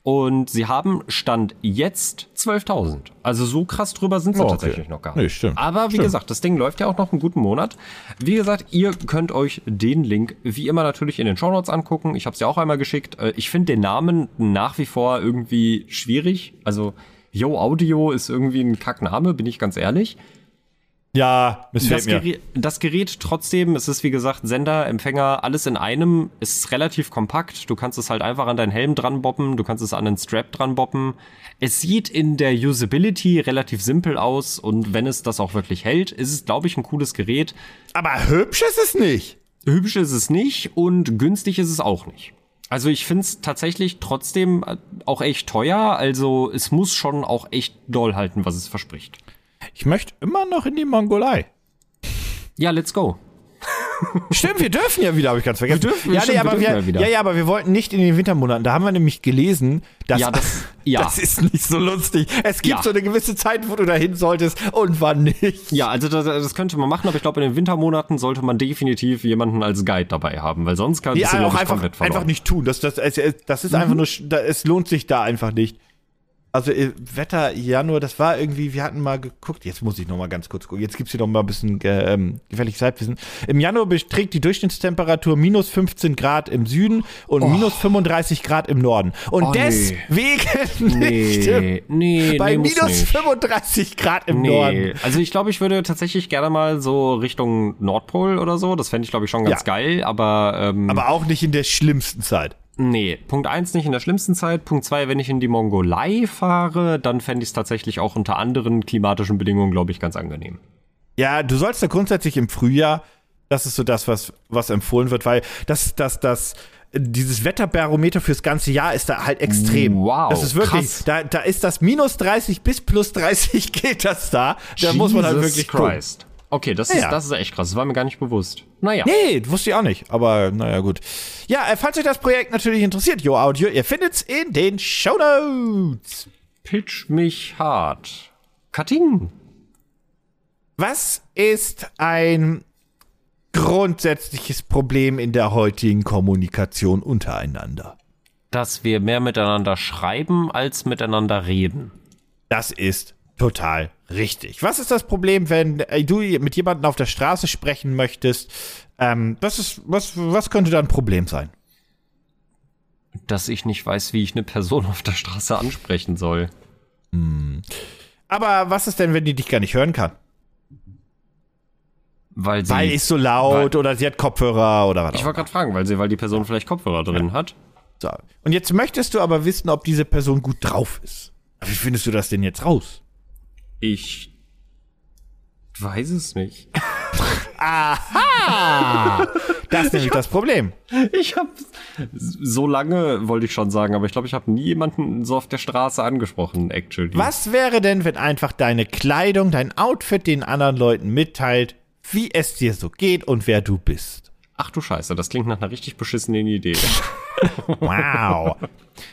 Speaker 3: Und sie haben Stand jetzt 12.000. Also so krass drüber sind sie
Speaker 2: Oh, okay.
Speaker 3: tatsächlich noch gar
Speaker 2: Nee,
Speaker 3: nicht.
Speaker 2: stimmt.
Speaker 3: Aber wie
Speaker 2: Stimmt.
Speaker 3: gesagt, das Ding läuft ja auch noch einen guten Monat. Wie gesagt, ihr könnt euch den Link wie immer natürlich in den Shownotes angucken. Ich habe es ja auch einmal geschickt. Äh, Ich finde den Namen nach wie vor irgendwie schwierig. Also Yo Audio ist irgendwie ein Kackname, bin ich ganz ehrlich.
Speaker 2: Ja, missfällt
Speaker 3: Das
Speaker 2: mir.
Speaker 3: Gerät, das Gerät trotzdem, es ist wie gesagt Sender, Empfänger, alles in einem, ist relativ kompakt. Du kannst es halt einfach an deinen Helm dran boppen, du kannst es an den Strap dran boppen. Es sieht in der Usability relativ simpel aus und wenn es das auch wirklich hält, ist es, glaube ich, ein cooles Gerät.
Speaker 2: Aber hübsch ist es nicht.
Speaker 3: Hübsch ist es nicht und günstig ist es auch nicht. Also ich finde es tatsächlich trotzdem äh, auch echt teuer. Also es muss schon auch echt doll halten, was es verspricht.
Speaker 2: Ich möchte immer noch in die Mongolei.
Speaker 3: Ja, let's go.
Speaker 2: Stimmt, wir dürfen ja wieder, habe ich ganz vergessen.
Speaker 3: Wir dürfen-
Speaker 2: ja,
Speaker 3: stimmt,
Speaker 2: nee,
Speaker 3: wir
Speaker 2: aber
Speaker 3: dürfen
Speaker 2: wir,
Speaker 3: ja
Speaker 2: ja, ja, aber wir wollten nicht in den Wintermonaten. Da haben wir nämlich gelesen, dass
Speaker 3: Ja, das- ja.
Speaker 2: das ist nicht so lustig. Es gibt
Speaker 3: Ja.
Speaker 2: so eine gewisse Zeit, wo du dahin solltest und wann nicht.
Speaker 3: Ja, also das, das könnte man machen, aber ich glaube, in den Wintermonaten sollte man definitiv jemanden als Guide dabei haben, weil sonst kann
Speaker 2: Ja,
Speaker 3: du, glaub
Speaker 2: auch einfach, einfach nicht tun. Das, das, es, es- das ist einfach nur, es lohnt sich da einfach nicht. Also äh, Wetter Januar, das war irgendwie, wir hatten mal geguckt, jetzt muss ich noch mal ganz kurz gucken, jetzt gibt's hier noch mal ein bisschen ähm, gefährliches Halbwissen. Im Januar beträgt die Durchschnittstemperatur minus 15 Grad im Süden und minus 35 Grad im Norden. Und
Speaker 3: Oh, nee.
Speaker 2: deswegen nicht im,
Speaker 3: Nee, nee,
Speaker 2: bei
Speaker 3: nee,
Speaker 2: minus
Speaker 3: nicht.
Speaker 2: 35 Grad im Norden.
Speaker 3: Nee, also ich glaube, ich würde tatsächlich gerne mal so Richtung Nordpol oder so. Das fände ich, glaube ich, schon ganz
Speaker 2: Ja.
Speaker 3: geil, aber, ähm,
Speaker 2: Aber auch nicht in der schlimmsten Zeit.
Speaker 3: Nee. Punkt eins nicht in der schlimmsten Zeit. Punkt zwei, wenn ich in die Mongolei fahre, dann fände ich es tatsächlich auch unter anderen klimatischen Bedingungen, glaube ich, ganz angenehm.
Speaker 2: Ja, du sollst da grundsätzlich im Frühjahr, das ist so das, was, was empfohlen wird, weil das, das, das, dieses Wetterbarometer fürs ganze Jahr ist da halt extrem.
Speaker 3: Wow,
Speaker 2: Das ist wirklich,
Speaker 3: krass.
Speaker 2: da, da ist das minus 30 bis plus 30 geht das da. Da muss man halt
Speaker 3: Jesus
Speaker 2: wirklich gucken.
Speaker 3: Okay, das
Speaker 2: Ja.
Speaker 3: ist, das ist echt krass. Das war mir gar nicht bewusst. Naja.
Speaker 2: Nee, wusste ich auch nicht, aber naja, gut. Ja, äh, falls euch das Projekt natürlich interessiert, Yo Audio, ihr findet's in den Shownotes.
Speaker 3: Pitch mich hart. Cutting.
Speaker 2: Was ist ein grundsätzliches Problem in der heutigen Kommunikation untereinander?
Speaker 3: Dass wir mehr miteinander schreiben, als miteinander reden.
Speaker 2: Das ist total richtig. Was ist das Problem, wenn äh, du mit jemandem auf der Straße sprechen möchtest? Ähm, was, ist, was, was könnte da ein Problem sein?
Speaker 3: Dass ich nicht weiß, wie ich eine Person auf der Straße ansprechen soll.
Speaker 2: Aber was ist denn, wenn die dich gar nicht hören kann?
Speaker 3: Weil sie.
Speaker 2: Weil ist so laut oder sie hat Kopfhörer oder was
Speaker 3: ich wollte gerade fragen, weil sie, weil die Person vielleicht Kopfhörer drin hat.
Speaker 2: So. Und jetzt möchtest du aber wissen, ob diese Person gut drauf ist. Wie findest du das denn jetzt raus?
Speaker 3: Ich weiß es nicht.
Speaker 2: Das ist nämlich das Problem.
Speaker 3: Ich habe so lange wollte ich schon sagen, aber ich glaube, ich habe nie jemanden so auf der Straße angesprochen, actually.
Speaker 2: Was wäre denn, wenn einfach deine Kleidung, dein Outfit den anderen Leuten mitteilt, wie es dir so geht und wer du bist?
Speaker 3: Ach du Scheiße, das klingt nach einer richtig beschissenen Idee.
Speaker 2: Wow.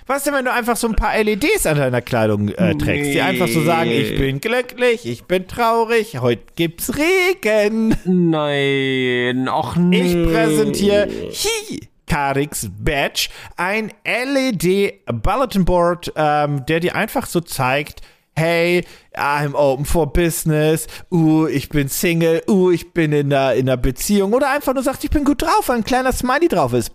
Speaker 2: Was denn, wenn du einfach so ein paar LEDs an deiner Kleidung äh, trägst, die einfach so sagen, ich bin glücklich, ich bin traurig, heute gibt's Regen.
Speaker 3: Nein, ach nee.
Speaker 2: Ich präsentiere Hi. Karix Badge, ein LED Bulletin Board, ähm, der dir einfach so zeigt, hey, I'm open for business, uh, ich bin Single, uh, ich bin in einer, in einer Beziehung oder einfach nur sagt, ich bin gut drauf, weil ein kleiner Smiley drauf ist.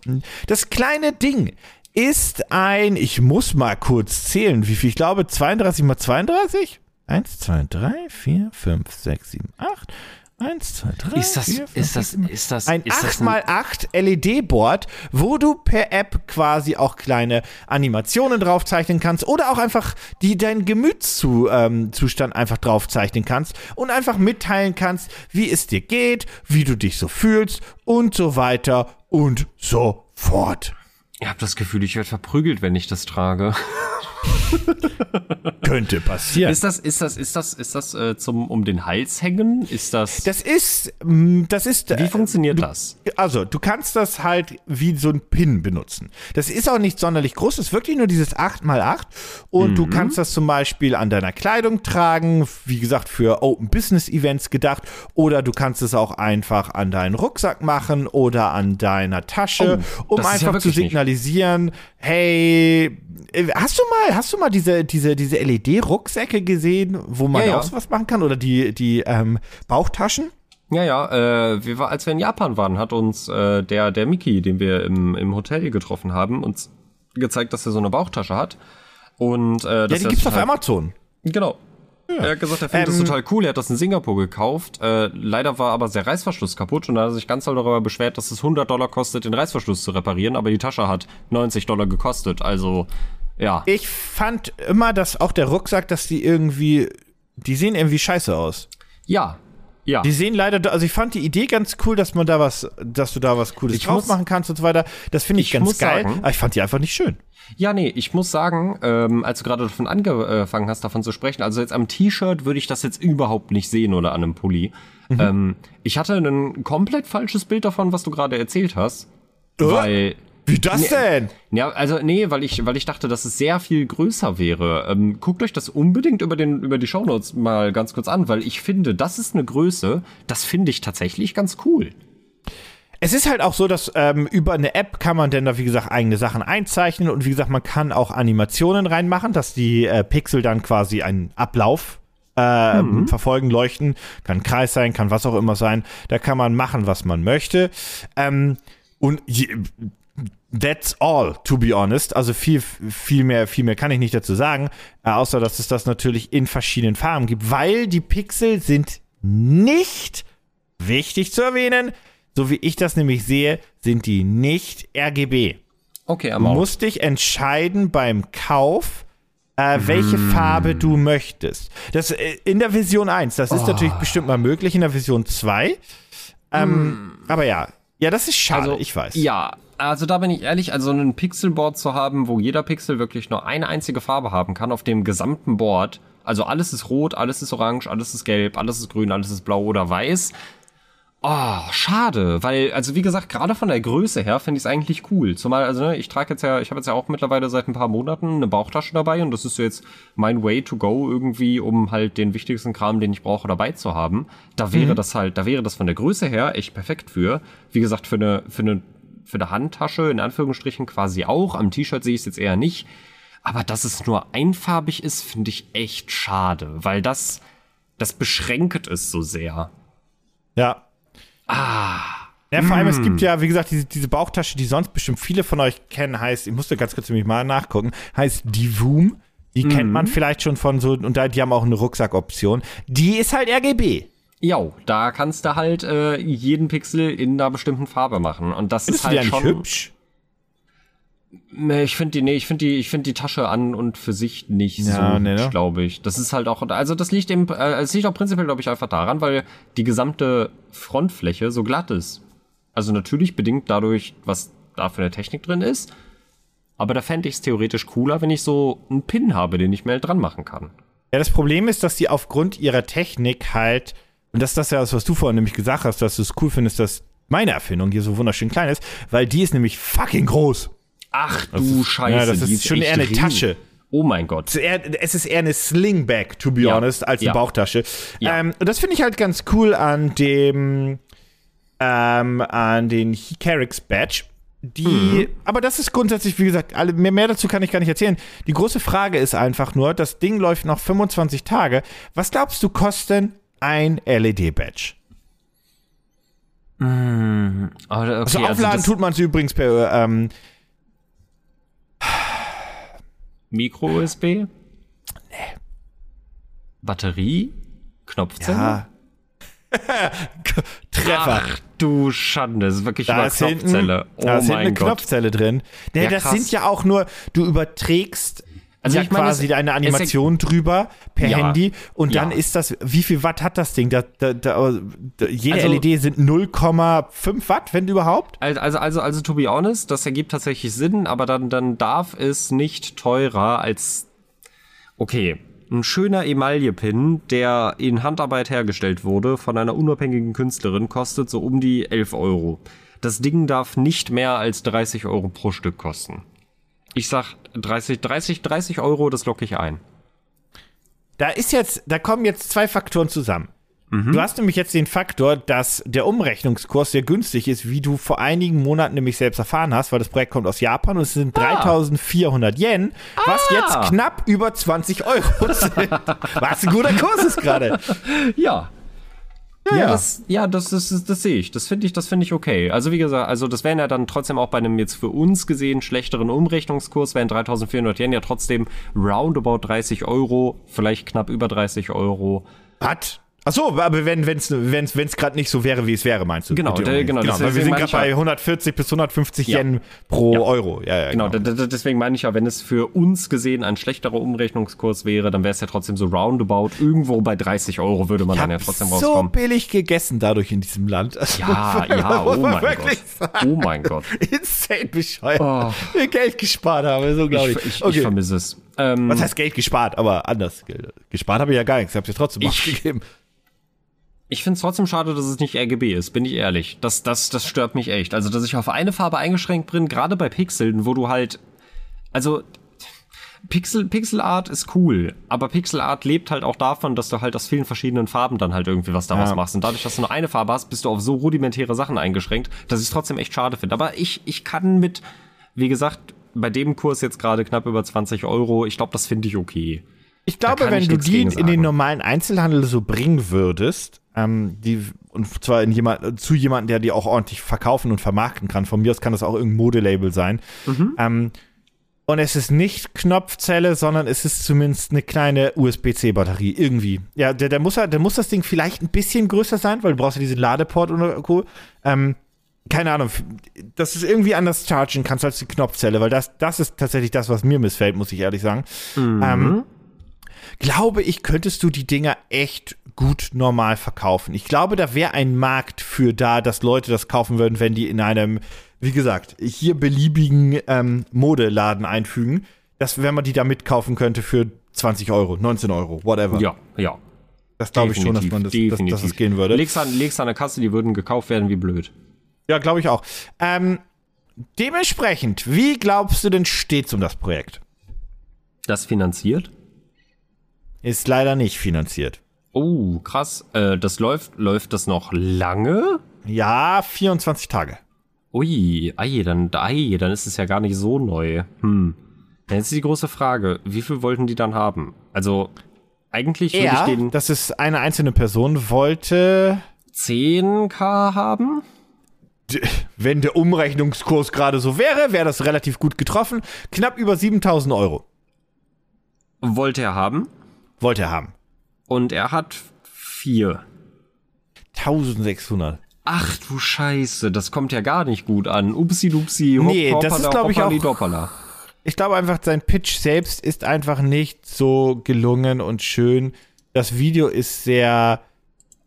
Speaker 2: Das kleine Ding ist ein, ich muss mal kurz zählen, wie viel, ich glaube 32 mal 32? 1, 2, 3, 4, 5, 6, 7, 8. 1, 2, 3,
Speaker 3: Ist das,
Speaker 2: 4, 5,
Speaker 3: ist das,
Speaker 2: 6, 7,
Speaker 3: ist das,
Speaker 2: ein
Speaker 3: ist das
Speaker 2: 8x8 LED-Board, wo du per App quasi auch kleine Animationen draufzeichnen kannst oder auch einfach die deinen Gemütszustand einfach draufzeichnen kannst und einfach mitteilen kannst, wie es dir geht, wie du dich so fühlst und so weiter und so fort.
Speaker 3: Ich habe das Gefühl, ich werde verprügelt, wenn ich das trage.
Speaker 2: Könnte passieren.
Speaker 3: Ist das, ist das, ist das, ist das äh, zum um den Hals hängen? Ist das?
Speaker 2: Das ist, mm, das ist.
Speaker 3: wie
Speaker 2: äh,
Speaker 3: funktioniert
Speaker 2: du,
Speaker 3: das?
Speaker 2: Also, du kannst das halt wie so ein Pin benutzen. Das ist auch nicht sonderlich groß, das ist wirklich nur dieses 8x8 und du kannst das zum Beispiel an deiner Kleidung tragen, wie gesagt, für Open Business Events gedacht, oder du kannst es auch einfach an deinen Rucksack machen oder an deiner Tasche,
Speaker 3: Oh,
Speaker 2: um
Speaker 3: ist ja
Speaker 2: einfach zu
Speaker 3: wirklich nicht.
Speaker 2: signalisieren, hey, hast du mal, hast du mal diese, diese, diese LED-Rucksäcke gesehen, wo man
Speaker 3: Ja, ja.
Speaker 2: auch sowas machen kann? Oder die, die ähm, Bauchtaschen?
Speaker 3: Ja, ja, äh, wir war, als wir in Japan waren, hat uns äh, der, der Miki, den wir im, im Hotel getroffen haben, uns gezeigt, dass er so eine Bauchtasche hat. Und äh,
Speaker 2: Ja, die gibt's auf Amazon.
Speaker 3: Genau. Er hat gesagt, er findet das
Speaker 2: Ähm,
Speaker 3: total cool. Er hat das in Singapur gekauft. Äh, leider war aber der Reißverschluss kaputt und da hat er sich ganz doll darüber beschwert, dass es 100 Dollar kostet, den Reißverschluss zu reparieren, aber die Tasche hat 90 Dollar gekostet. Also, ja.
Speaker 2: Ich fand immer, dass auch der Rucksack, dass die irgendwie, die sehen irgendwie scheiße aus.
Speaker 3: Ja. Ja.
Speaker 2: Die sehen leider, also ich fand die Idee ganz cool, dass man da was, dass du da was Cooles
Speaker 3: Ich
Speaker 2: drauf
Speaker 3: muss-
Speaker 2: machen kannst und so weiter. Das finde ich,
Speaker 3: Ich
Speaker 2: ganz geil.
Speaker 3: sagen-
Speaker 2: aber ich fand die einfach nicht schön.
Speaker 3: Ja, nee, ich muss sagen, ähm, als du gerade davon angefangen hast, davon zu sprechen, also jetzt am T-Shirt würde ich das jetzt überhaupt nicht sehen oder an einem Pulli.
Speaker 2: Mhm.
Speaker 3: Ähm, ich hatte ein komplett falsches Bild davon, was du gerade erzählt hast.
Speaker 2: Äh?
Speaker 3: Weil.
Speaker 2: Wie das
Speaker 3: Nee.
Speaker 2: denn?
Speaker 3: Ja, also nee, weil ich, weil ich dachte, dass es sehr viel größer wäre. Ähm, guckt euch das unbedingt über den über die Shownotes mal ganz kurz an, weil ich finde, das ist eine Größe, das finde ich tatsächlich ganz cool.
Speaker 2: Es ist halt auch so, dass ähm, über eine App kann man denn da, wie gesagt, eigene Sachen einzeichnen und wie gesagt, man kann auch Animationen reinmachen, dass die äh, Pixel dann quasi einen Ablauf äh, verfolgen, leuchten. Kann ein Kreis sein, kann was auch immer sein. Da kann man machen, was man möchte. Ähm, und je, That's all, to be honest. Also viel, viel mehr, viel mehr kann ich nicht dazu sagen, äh, außer dass es das natürlich in verschiedenen Farben gibt, weil die Pixel sind nicht wichtig zu erwähnen. So wie ich das nämlich sehe, sind die nicht RGB.
Speaker 3: Okay,
Speaker 2: Du
Speaker 3: am Maul.
Speaker 2: musst dich entscheiden beim Kauf, äh, welche Farbe du möchtest. Das äh, in der Version 1, das ist natürlich bestimmt mal möglich, in der Version 2. Ähm, Aber ja, ja, das ist schade, ich weiß.
Speaker 3: Ja, also da bin ich ehrlich, also ein Pixelboard zu haben, wo jeder Pixel wirklich nur eine einzige Farbe haben kann auf dem gesamten Board. Also alles ist rot, alles ist orange, alles ist gelb, alles ist grün, alles ist blau oder weiß. Oh, schade, weil, also wie gesagt, gerade von der Größe her finde ich es eigentlich cool. Zumal, also ne, ich trage jetzt ja, ich habe jetzt ja auch mittlerweile seit ein paar Monaten eine Bauchtasche dabei und das ist so jetzt mein Way to go irgendwie, um halt den wichtigsten Kram, den ich brauche, dabei zu haben. Da wäre das halt, da wäre das von der Größe her echt perfekt für. Wie gesagt, für eine, für eine, für eine Handtasche in Anführungsstrichen quasi auch. Am T-Shirt sehe ich es jetzt eher nicht. Aber dass es nur einfarbig ist, finde ich echt schade, weil das, das beschränkt es so sehr.
Speaker 2: Ja. Ah. Ja, vor allem, es gibt ja, wie gesagt, diese, diese Bauchtasche, die sonst bestimmt viele von euch kennen, heißt, ich musste ganz kurz nämlich mal nachgucken, heißt Divoom. Die kennt man vielleicht schon von so, und da, die haben auch eine Rucksackoption. Die ist halt RGB.
Speaker 3: Ja, da kannst du halt äh, jeden Pixel in einer bestimmten Farbe machen. Und das
Speaker 2: Findest
Speaker 3: ist halt schon.
Speaker 2: hübsch?
Speaker 3: Nee, ich finde die, nee, ich finde die, ich finde die Tasche an und für sich nicht
Speaker 2: Ja,
Speaker 3: so
Speaker 2: nee, ne?
Speaker 3: glaube ich. Das ist halt auch, also das liegt im, äh, es liegt auch prinzipiell, glaube ich, einfach daran, weil die gesamte Frontfläche so glatt ist. Also natürlich bedingt dadurch, was da für eine Technik drin ist. Aber da fände ich es theoretisch cooler, wenn ich so einen Pin habe, den ich mir dran machen kann.
Speaker 2: Ja, das Problem ist, dass die aufgrund ihrer Technik halt, und das ist das ja das, was du vorhin nämlich gesagt hast, dass du es cool findest, dass meine Erfindung hier so wunderschön klein ist, weil die ist nämlich fucking groß.
Speaker 3: Ach du Scheiße,
Speaker 2: ja, das
Speaker 3: die
Speaker 2: ist schon eher eine
Speaker 3: riesig.
Speaker 2: Tasche.
Speaker 3: Oh mein Gott.
Speaker 2: Es ist eher, es ist eher eine Slingbag, to be
Speaker 3: Ja.
Speaker 2: honest, als eine
Speaker 3: Ja.
Speaker 2: Bauchtasche.
Speaker 3: Ja.
Speaker 2: Ähm, und das finde ich halt ganz cool an dem, ähm, an den Hicarix Badge. Die,
Speaker 3: Mhm.
Speaker 2: aber das ist grundsätzlich, wie gesagt, alle, mehr, mehr dazu kann ich gar nicht erzählen. Die große Frage ist einfach nur, das Ding läuft noch 25 Tage. Was glaubst du kosten ein LED-Badge?
Speaker 3: Aber, okay,
Speaker 2: Also aufladen
Speaker 3: das
Speaker 2: tut man es übrigens per, ähm,
Speaker 3: Micro-USB? Nee. Batterie? Knopfzelle?
Speaker 2: ja. Treffer.
Speaker 3: Ach du Schande, das ist wirklich
Speaker 2: Da ist hinten,
Speaker 3: Knopfzelle. Oh
Speaker 2: da ist hinten eine
Speaker 3: Gott.
Speaker 2: Knopfzelle drin. Nee,
Speaker 3: Ja,
Speaker 2: das
Speaker 3: krass.
Speaker 2: sind ja auch nur, du überträgst
Speaker 3: Also
Speaker 2: ja
Speaker 3: ich meine,
Speaker 2: quasi eine Animation drüber per
Speaker 3: Ja.
Speaker 2: Handy und dann
Speaker 3: Ja.
Speaker 2: ist das, wie viel Watt hat das Ding? Da, da, da, da, jede
Speaker 3: Also-
Speaker 2: LED sind 0,5 Watt, wenn überhaupt.
Speaker 3: Also, also, also, also, to be honest, das ergibt tatsächlich Sinn, aber dann, dann darf es nicht teurer als Okay, ein schöner Emaille-Pin, der in Handarbeit hergestellt wurde von einer unabhängigen Künstlerin, kostet so um die 11 Euro. Das Ding darf nicht mehr als 30 Euro pro Stück kosten. Ich sag 30, 30, 30 Euro, das locke ich ein.
Speaker 2: Da ist jetzt, da kommen jetzt zwei Faktoren zusammen. Du hast nämlich jetzt den Faktor, dass der Umrechnungskurs sehr günstig ist, wie du vor einigen Monaten nämlich selbst erfahren hast, weil das Projekt kommt aus Japan und es sind 3400 Yen, was
Speaker 3: Ah.
Speaker 2: jetzt knapp über 20 Euro sind. Was ein guter Kurs ist gerade.
Speaker 3: Ja.
Speaker 2: Ja,
Speaker 3: Ja, das, ja, das, das, das, das sehe ich. Das finde ich, das finde ich okay. Also wie gesagt, also das wären ja dann trotzdem auch bei einem jetzt für uns gesehen schlechteren Umrechnungskurs, wären 3400 Yen ja trotzdem roundabout 30 Euro, vielleicht knapp über 30 Euro.
Speaker 2: Hat. Ach so, aber wenn wenn's wenn's wenn's gerade nicht so wäre, wie es wäre, meinst du?
Speaker 3: Genau, der- genau,
Speaker 2: genau weil wir sind gerade
Speaker 3: ich
Speaker 2: bei 140 bis 150
Speaker 3: Ja.
Speaker 2: Yen pro
Speaker 3: Ja.
Speaker 2: Euro. Ja, ja,
Speaker 3: Genau, d- d- deswegen meine ich ja, wenn es für uns gesehen ein schlechterer Umrechnungskurs wäre, dann wäre es ja trotzdem so roundabout irgendwo bei 30 Euro würde man
Speaker 2: Ich
Speaker 3: dann ja trotzdem
Speaker 2: so
Speaker 3: rauskommen.
Speaker 2: billig gegessen dadurch in diesem Land. Also,
Speaker 3: Ja, ja, oh mein Gott.
Speaker 2: sagen.
Speaker 3: Oh mein Gott.
Speaker 2: Insane bescheuert.
Speaker 3: Oh.
Speaker 2: Wie Geld gespart habe, ist unglaublich.
Speaker 3: Ich, ich, ich
Speaker 2: okay.
Speaker 3: vermisse es. Ähm,
Speaker 2: Was heißt Geld gespart? Aber anders. Gespart habe ich ja gar nichts. Ich habe es ja trotzdem
Speaker 3: Ich-
Speaker 2: ausgegeben.
Speaker 3: Ich finde es trotzdem schade, dass es nicht RGB ist, bin ich ehrlich. Das, das, das stört mich echt. Also, dass ich auf eine Farbe eingeschränkt bin, gerade bei Pixeln, wo du halt. Also. Pixel, Pixel Art ist cool, aber Pixel Art lebt halt auch davon, dass du halt aus vielen verschiedenen Farben dann halt irgendwie was daraus
Speaker 2: Ja.
Speaker 3: machst. Und dadurch, dass du nur eine Farbe hast, bist du auf so rudimentäre Sachen eingeschränkt, dass ich es trotzdem echt schade finde. Aber ich, ich kann mit, wie gesagt, bei dem Kurs jetzt gerade knapp über 20 Euro, ich glaube, das finde ich okay.
Speaker 2: Ich glaube, wenn
Speaker 3: ich
Speaker 2: du die in den normalen Einzelhandel so bringen würdest, ähm, die, und zwar in jemand, zu jemandem, der die auch ordentlich verkaufen und vermarkten kann. Von mir aus kann das auch irgendein Modelabel sein.
Speaker 3: Mhm.
Speaker 2: Ähm, und es ist nicht Knopfzelle, sondern es ist zumindest eine kleine USB-C-Batterie. Irgendwie. Ja, der, der, muss, der muss das Ding vielleicht ein bisschen größer sein, weil du brauchst ja diesen Ladeport und Co. Ähm, keine Ahnung, dass du es irgendwie anders chargen kannst als die Knopfzelle, weil das, das ist tatsächlich das, was mir missfällt, muss ich ehrlich sagen. Ähm, glaube ich, könntest du die Dinger echt gut normal verkaufen. Ich glaube, da wäre ein Markt für da, dass Leute das kaufen würden, wenn die in einem, wie gesagt, hier beliebigen ähm, Modeladen einfügen, dass wenn man die da mitkaufen könnte für 20 Euro, 19 Euro, whatever.
Speaker 3: Ja, ja.
Speaker 2: das glaube ich schon, dass man das, dass, dass es gehen würde.
Speaker 3: Legst an, legst an der Kasse, die würden gekauft werden wie blöd.
Speaker 2: Ja, glaube ich auch. Ähm, dementsprechend, wie glaubst du denn steht's um das Projekt?
Speaker 3: Das finanziert?
Speaker 2: Ist leider nicht finanziert.
Speaker 3: Oh, krass. Äh, das läuft, läuft das noch lange?
Speaker 2: Ja, 24 Tage.
Speaker 3: Ui, ei, dann, ei, dann ist es ja gar nicht so neu. Hm. Dann ist die große Frage, wie viel wollten die dann haben? Also, eigentlich würde ich den
Speaker 2: das ist eine einzelne Person, wollte
Speaker 3: 10k haben?
Speaker 2: Wenn der Umrechnungskurs gerade so wäre, wäre das relativ gut getroffen. Knapp über 7000 Euro
Speaker 3: Wollte er haben.
Speaker 2: Wollte er haben.
Speaker 3: Und er hat vier.
Speaker 2: 1600.
Speaker 3: Ach du Scheiße, das kommt ja gar nicht gut an. Upsi dupsi, hopp,
Speaker 2: Nee, das
Speaker 3: hoppala,
Speaker 2: ist, glaub ich, auch-
Speaker 3: doppala.
Speaker 2: Ich glaube einfach, sein Pitch selbst ist einfach nicht so gelungen und schön. Das Video ist sehr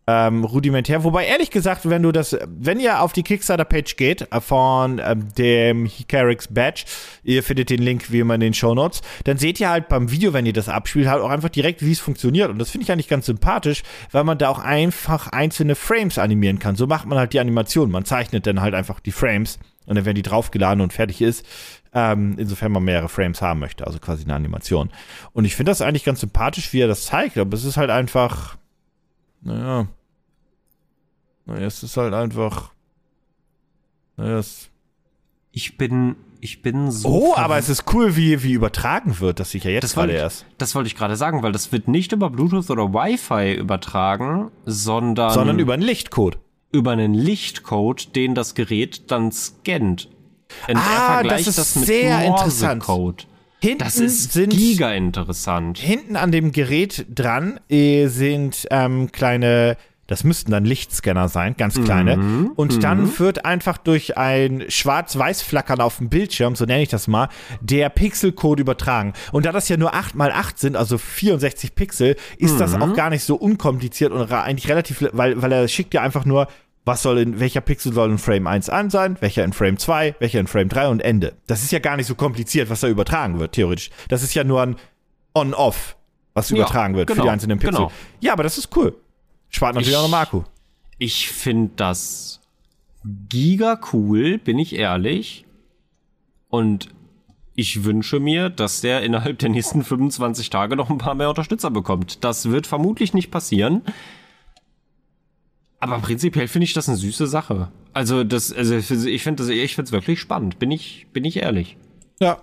Speaker 2: ähm, rudimentär. Wobei, ehrlich gesagt, wenn du das, wenn ihr auf die Kickstarter-Page geht äh, von ähm, dem Hicarix Badge, ihr findet den Link wie immer in den Show Notes, dann seht ihr halt beim Video, wenn ihr das abspielt, halt auch einfach direkt, wie es funktioniert. Und das finde ich eigentlich ganz sympathisch, weil man da auch einfach einzelne Frames animieren kann. So macht man halt die Animation. Man zeichnet dann halt einfach die Frames und dann werden die draufgeladen und fertig ist. Ähm, insofern man mehrere Frames haben möchte, also quasi eine Animation. Und ich finde das eigentlich ganz sympathisch, wie er das zeigt, aber es ist halt einfach, naja, naja, es ist halt einfach, naja, es
Speaker 3: Ich bin, ich bin so.
Speaker 2: Oh, aber es ist cool, wie, wie übertragen wird, das sich ja jetzt
Speaker 3: das
Speaker 2: gerade
Speaker 3: ich,
Speaker 2: erst.
Speaker 3: das wollte ich gerade sagen, weil das wird nicht über Bluetooth oder Wi-Fi übertragen, sondern,
Speaker 2: Sondern über einen Lichtcode.
Speaker 3: über einen Lichtcode, den das Gerät dann scannt. Und
Speaker 2: Ah, das ist sehr interessant.
Speaker 3: Morsecode.
Speaker 2: Hinten
Speaker 3: Das ist
Speaker 2: sind
Speaker 3: giga interessant.
Speaker 2: hinten an dem Gerät dran äh, sind ähm, kleine, das müssten dann Lichtscanner sein, ganz kleine.
Speaker 3: Mhm.
Speaker 2: Und dann wird einfach durch ein Schwarz-Weiß-Flackern auf dem Bildschirm, so nenne ich das mal, der Pixelcode übertragen. Und da das ja nur 8 mal 8 sind, also 64 Pixel, ist das
Speaker 3: Mhm.
Speaker 2: auch gar nicht so unkompliziert und eigentlich relativ, weil, weil er schickt ja einfach nur, was soll in, welcher Pixel soll in Frame 1 an sein, welcher in Frame 2, welcher in Frame 3 und Ende. Das ist ja gar nicht so kompliziert, was da übertragen wird, theoretisch. Das ist ja nur ein On-Off. was übertragen wird für
Speaker 3: genau,
Speaker 2: die einzelnen Pixel.
Speaker 3: genau.
Speaker 2: Ja, aber das ist cool. Spart natürlich
Speaker 3: Ich-
Speaker 2: auch noch Akku.
Speaker 3: Ich finde das giga cool, bin ich ehrlich. Und ich wünsche mir, dass der innerhalb der nächsten 25 Tage noch ein paar mehr Unterstützer bekommt. Das wird vermutlich nicht passieren. Aber prinzipiell finde ich das eine süße Sache. Also das, also ich finde das, ich finde es wirklich spannend. Bin ich, bin ich ehrlich.
Speaker 2: Ja.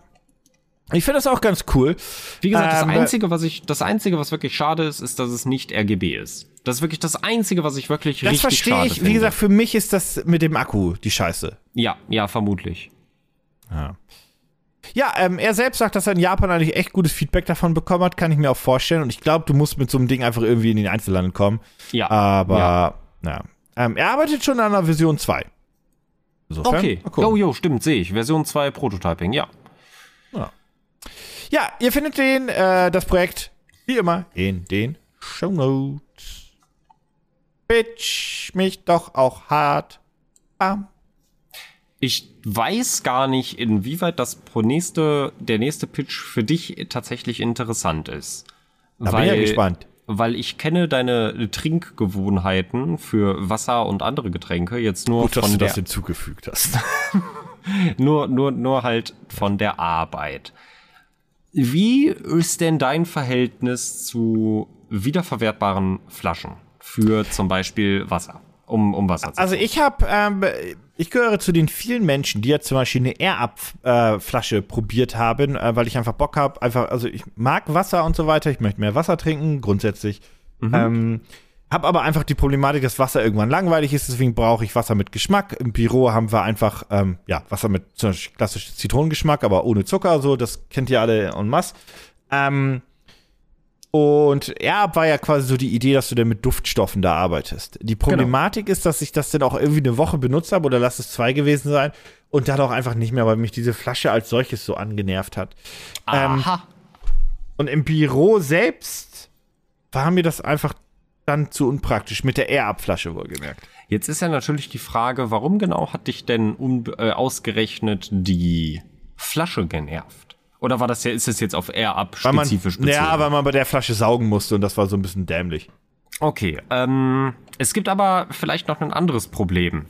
Speaker 2: Ich finde das auch ganz cool.
Speaker 3: Wie gesagt, das
Speaker 2: Ähm,
Speaker 3: einzige, was ich, das einzige, was wirklich schade ist, ist, dass es nicht RGB ist. Das ist wirklich das einzige, was ich wirklich
Speaker 2: Das
Speaker 3: richtig
Speaker 2: verstehe
Speaker 3: schade
Speaker 2: ich.
Speaker 3: finde.
Speaker 2: Wie gesagt, für mich ist das mit dem Akku die Scheiße.
Speaker 3: ja, ja, vermutlich.
Speaker 2: Ja, ähm, er selbst sagt, dass er in Japan eigentlich echt gutes Feedback davon bekommen hat, kann ich mir auch vorstellen. Und ich glaube, du musst mit so einem Ding einfach irgendwie in den Einzelhandel kommen.
Speaker 3: Ja.
Speaker 2: Aber,
Speaker 3: Ja.
Speaker 2: Ja. Ähm, er arbeitet schon an einer Version 2. Insofern,
Speaker 3: Okay.
Speaker 2: gucken.
Speaker 3: Jo, stimmt, sehe ich. Version 2 Prototyping, ja.
Speaker 2: Ja, ihr findet den, äh, das Projekt, wie immer, in den Show Notes. Bitch mich doch auch hart. Bam.
Speaker 3: Ich weiß gar nicht, inwieweit das pro nächste, der nächste Pitch für dich tatsächlich interessant ist.
Speaker 2: Da bin ich ja gespannt.
Speaker 3: Weil ich kenne deine Trinkgewohnheiten für Wasser und andere Getränke jetzt nur
Speaker 2: Gut, dass
Speaker 3: von
Speaker 2: du
Speaker 3: der,
Speaker 2: das hinzugefügt hast.
Speaker 3: nur, nur, nur halt von der Arbeit. Wie ist denn dein Verhältnis zu wiederverwertbaren Flaschen für zum Beispiel Wasser? Um, um Wasser zu
Speaker 2: Also ich habe, ähm, ich gehöre zu den vielen Menschen, die jetzt zum Beispiel eine Air-Up-Flasche probiert haben, äh, weil ich einfach Bock habe. Einfach, also ich mag Wasser und so weiter. Ich möchte mehr Wasser trinken, grundsätzlich. Ähm, hab aber einfach die Problematik, dass Wasser irgendwann langweilig ist, deswegen brauche ich Wasser mit Geschmack. Im Büro haben wir einfach, ähm, ja, Wasser mit zum Beispiel klassisch Zitronengeschmack, aber ohne Zucker, so, das kennt ihr alle en masse. Ähm, und Air war ja quasi so die Idee, dass du dann mit Duftstoffen da arbeitest. Die Problematik ist, dass ich das dann auch irgendwie eine Woche benutzt habe oder lass es zwei gewesen sein und dann auch einfach nicht mehr, weil mich diese Flasche als solches so angenervt hat. Ähm,
Speaker 3: Aha.
Speaker 2: und im Büro selbst war mir das einfach dann zu unpraktisch, mit der Air-Up-Flasche wohlgemerkt.
Speaker 3: Jetzt ist ja natürlich die Frage, warum genau hat dich denn äh, ausgerechnet die Flasche genervt? Oder war das ja, ist es jetzt auf Air Up
Speaker 2: Weil man,
Speaker 3: spezifisch bezogen?
Speaker 2: ja, weil man bei der Flasche saugen musste und das war so ein bisschen dämlich.
Speaker 3: Okay, ähm, es gibt aber vielleicht noch ein anderes Problem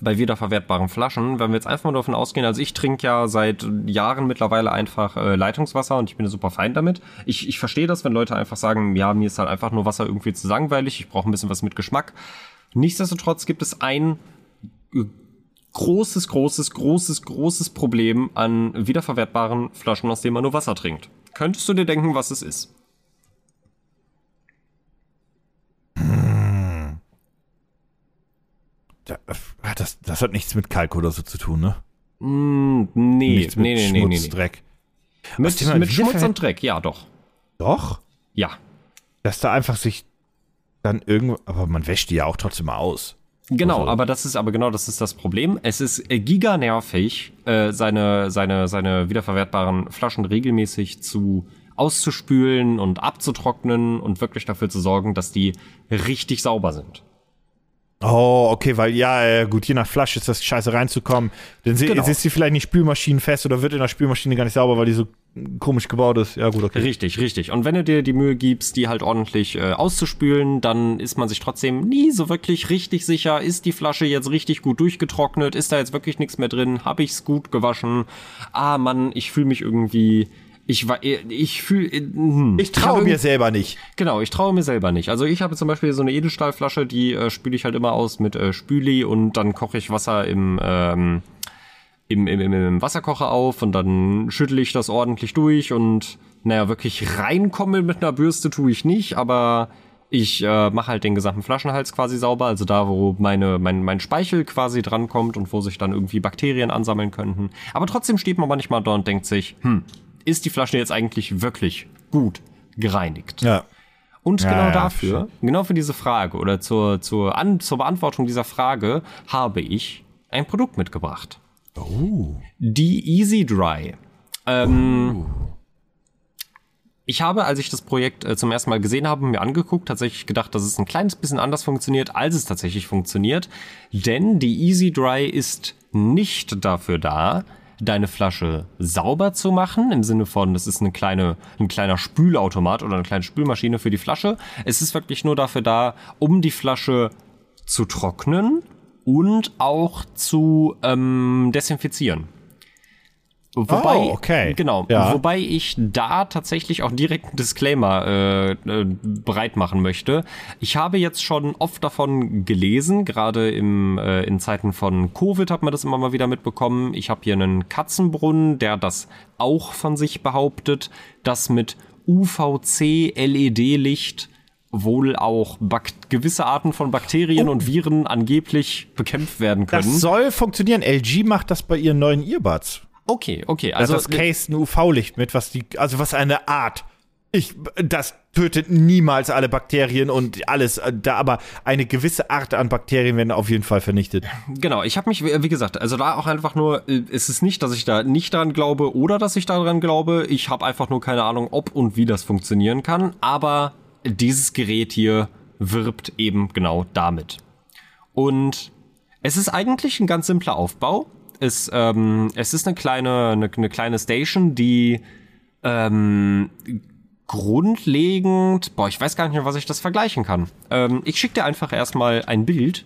Speaker 3: bei wiederverwertbaren Flaschen, wenn wir jetzt einfach mal davon ausgehen, also ich trinke ja seit Jahren mittlerweile einfach äh, Leitungswasser und ich bin super fein damit. Ich, ich verstehe das, wenn Leute einfach sagen, ja, mir ist halt einfach nur Wasser irgendwie zu langweilig, ich brauche ein bisschen was mit Geschmack. Nichtsdestotrotz gibt es ein äh, großes, großes, großes, großes Problem an wiederverwertbaren Flaschen, aus denen man nur Wasser trinkt. Könntest du dir denken, was es ist?
Speaker 2: Da, äh, das, das hat nichts mit Kalk oder so zu tun, ne?
Speaker 3: Mm, nee,
Speaker 2: nichts mit
Speaker 3: nee, nee,
Speaker 2: Schmutz,
Speaker 3: nee, nee.
Speaker 2: Dreck.
Speaker 3: Mit,
Speaker 2: Thema
Speaker 3: mit Schmutz und Dreck, ja doch.
Speaker 2: Doch?
Speaker 3: Ja.
Speaker 2: Dass da einfach sich dann irgendwo, aber man wäscht die ja auch trotzdem mal aus.
Speaker 3: Genau,
Speaker 2: Also-
Speaker 3: aber das ist aber genau das ist das Problem. Es ist äh, giga nervig, äh, seine, seine, seine wiederverwertbaren Flaschen regelmäßig zu auszuspülen und abzutrocknen und wirklich dafür zu sorgen, dass die richtig sauber sind.
Speaker 2: Oh, okay, weil ja, äh, gut, je nach Flasche ist das scheiße reinzukommen. Dann sie,
Speaker 3: Genau.
Speaker 2: ist sie vielleicht nicht spülmaschinenfest oder wird in der Spülmaschine gar nicht sauber, weil die so komisch gebaut ist. Ja, gut, okay.
Speaker 3: Richtig, richtig. Und wenn du dir die Mühe gibst, die halt ordentlich äh, auszuspülen, dann ist man sich trotzdem nie so wirklich richtig sicher, ist die Flasche jetzt richtig gut durchgetrocknet, ist da jetzt wirklich nichts mehr drin, habe ich's gut gewaschen? Ah, Mann, ich fühle mich irgendwie ich war ich fühle hm.
Speaker 2: Ich traue mir selber nicht.
Speaker 3: Genau, ich traue mir selber nicht. Also ich habe zum Beispiel so eine Edelstahlflasche, die äh, spüle ich halt immer aus mit äh, Spüli und dann koche ich Wasser im, ähm, im, im, im, im Wasserkocher auf und dann schüttle ich das ordentlich durch und naja, wirklich reinkommen mit einer Bürste tue ich nicht, aber ich äh, mache halt den gesamten Flaschenhals quasi sauber, also da, wo meine, mein, mein Speichel quasi drankommt und wo sich dann irgendwie Bakterien ansammeln könnten. Aber trotzdem steht man manchmal da und denkt sich, hm, ist die Flasche jetzt eigentlich wirklich gut gereinigt?
Speaker 2: Ja.
Speaker 3: Und
Speaker 2: Ja,
Speaker 3: genau
Speaker 2: ja,
Speaker 3: dafür, genau für diese Frage oder zur, zur, An zur Beantwortung dieser Frage habe ich ein Produkt mitgebracht.
Speaker 2: Oh.
Speaker 3: Die Easy Dry. Ähm, Ich habe, als ich das Projekt äh, zum ersten Mal gesehen habe, mir angeguckt, tatsächlich gedacht, dass es ein kleines bisschen anders funktioniert, als es tatsächlich funktioniert. Denn die Easy Dry ist nicht dafür da, deine Flasche sauber zu machen, im Sinne von, das ist eine kleine, ein kleiner Spülautomat oder eine kleine Spülmaschine für die Flasche. Es ist wirklich nur dafür da, um die Flasche zu trocknen und auch zu ähm, desinfizieren. Wobei,
Speaker 2: Oh, okay.
Speaker 3: genau,
Speaker 2: Ja.
Speaker 3: wobei ich da tatsächlich auch direkt einen Disclaimer äh, äh, bereit machen möchte. Ich habe jetzt schon oft davon gelesen, gerade im, äh, in Zeiten von Covid hat man das immer mal wieder mitbekommen. Ich habe hier einen Katzenbrunnen, der das auch von sich behauptet, dass mit UVC-LED-Licht wohl auch gewisse Arten von Bakterien und Viren angeblich bekämpft werden können.
Speaker 2: Das soll funktionieren. LG macht das bei ihren neuen Earbuds.
Speaker 3: Okay, okay.
Speaker 2: Also
Speaker 3: Also
Speaker 2: das Case ein UV-Licht mit, was die, also was eine Art. Ich, das tötet niemals alle Bakterien und alles äh, da, aber eine gewisse Art an Bakterien werden auf jeden Fall vernichtet.
Speaker 3: Genau, ich habe mich, wie gesagt, also da auch einfach nur, äh, es ist nicht, dass ich da nicht dran glaube oder dass ich daran glaube. Ich habe einfach nur keine Ahnung, ob und wie das funktionieren kann. Aber dieses Gerät hier wirbt eben genau damit. Und es ist eigentlich ein ganz simpler Aufbau. Es, ähm, es ist eine kleine, eine, eine kleine Station, die ähm, grundlegend, boah, ich weiß gar nicht mehr, was ich das vergleichen kann. Ähm, ich schicke dir einfach erstmal ein Bild.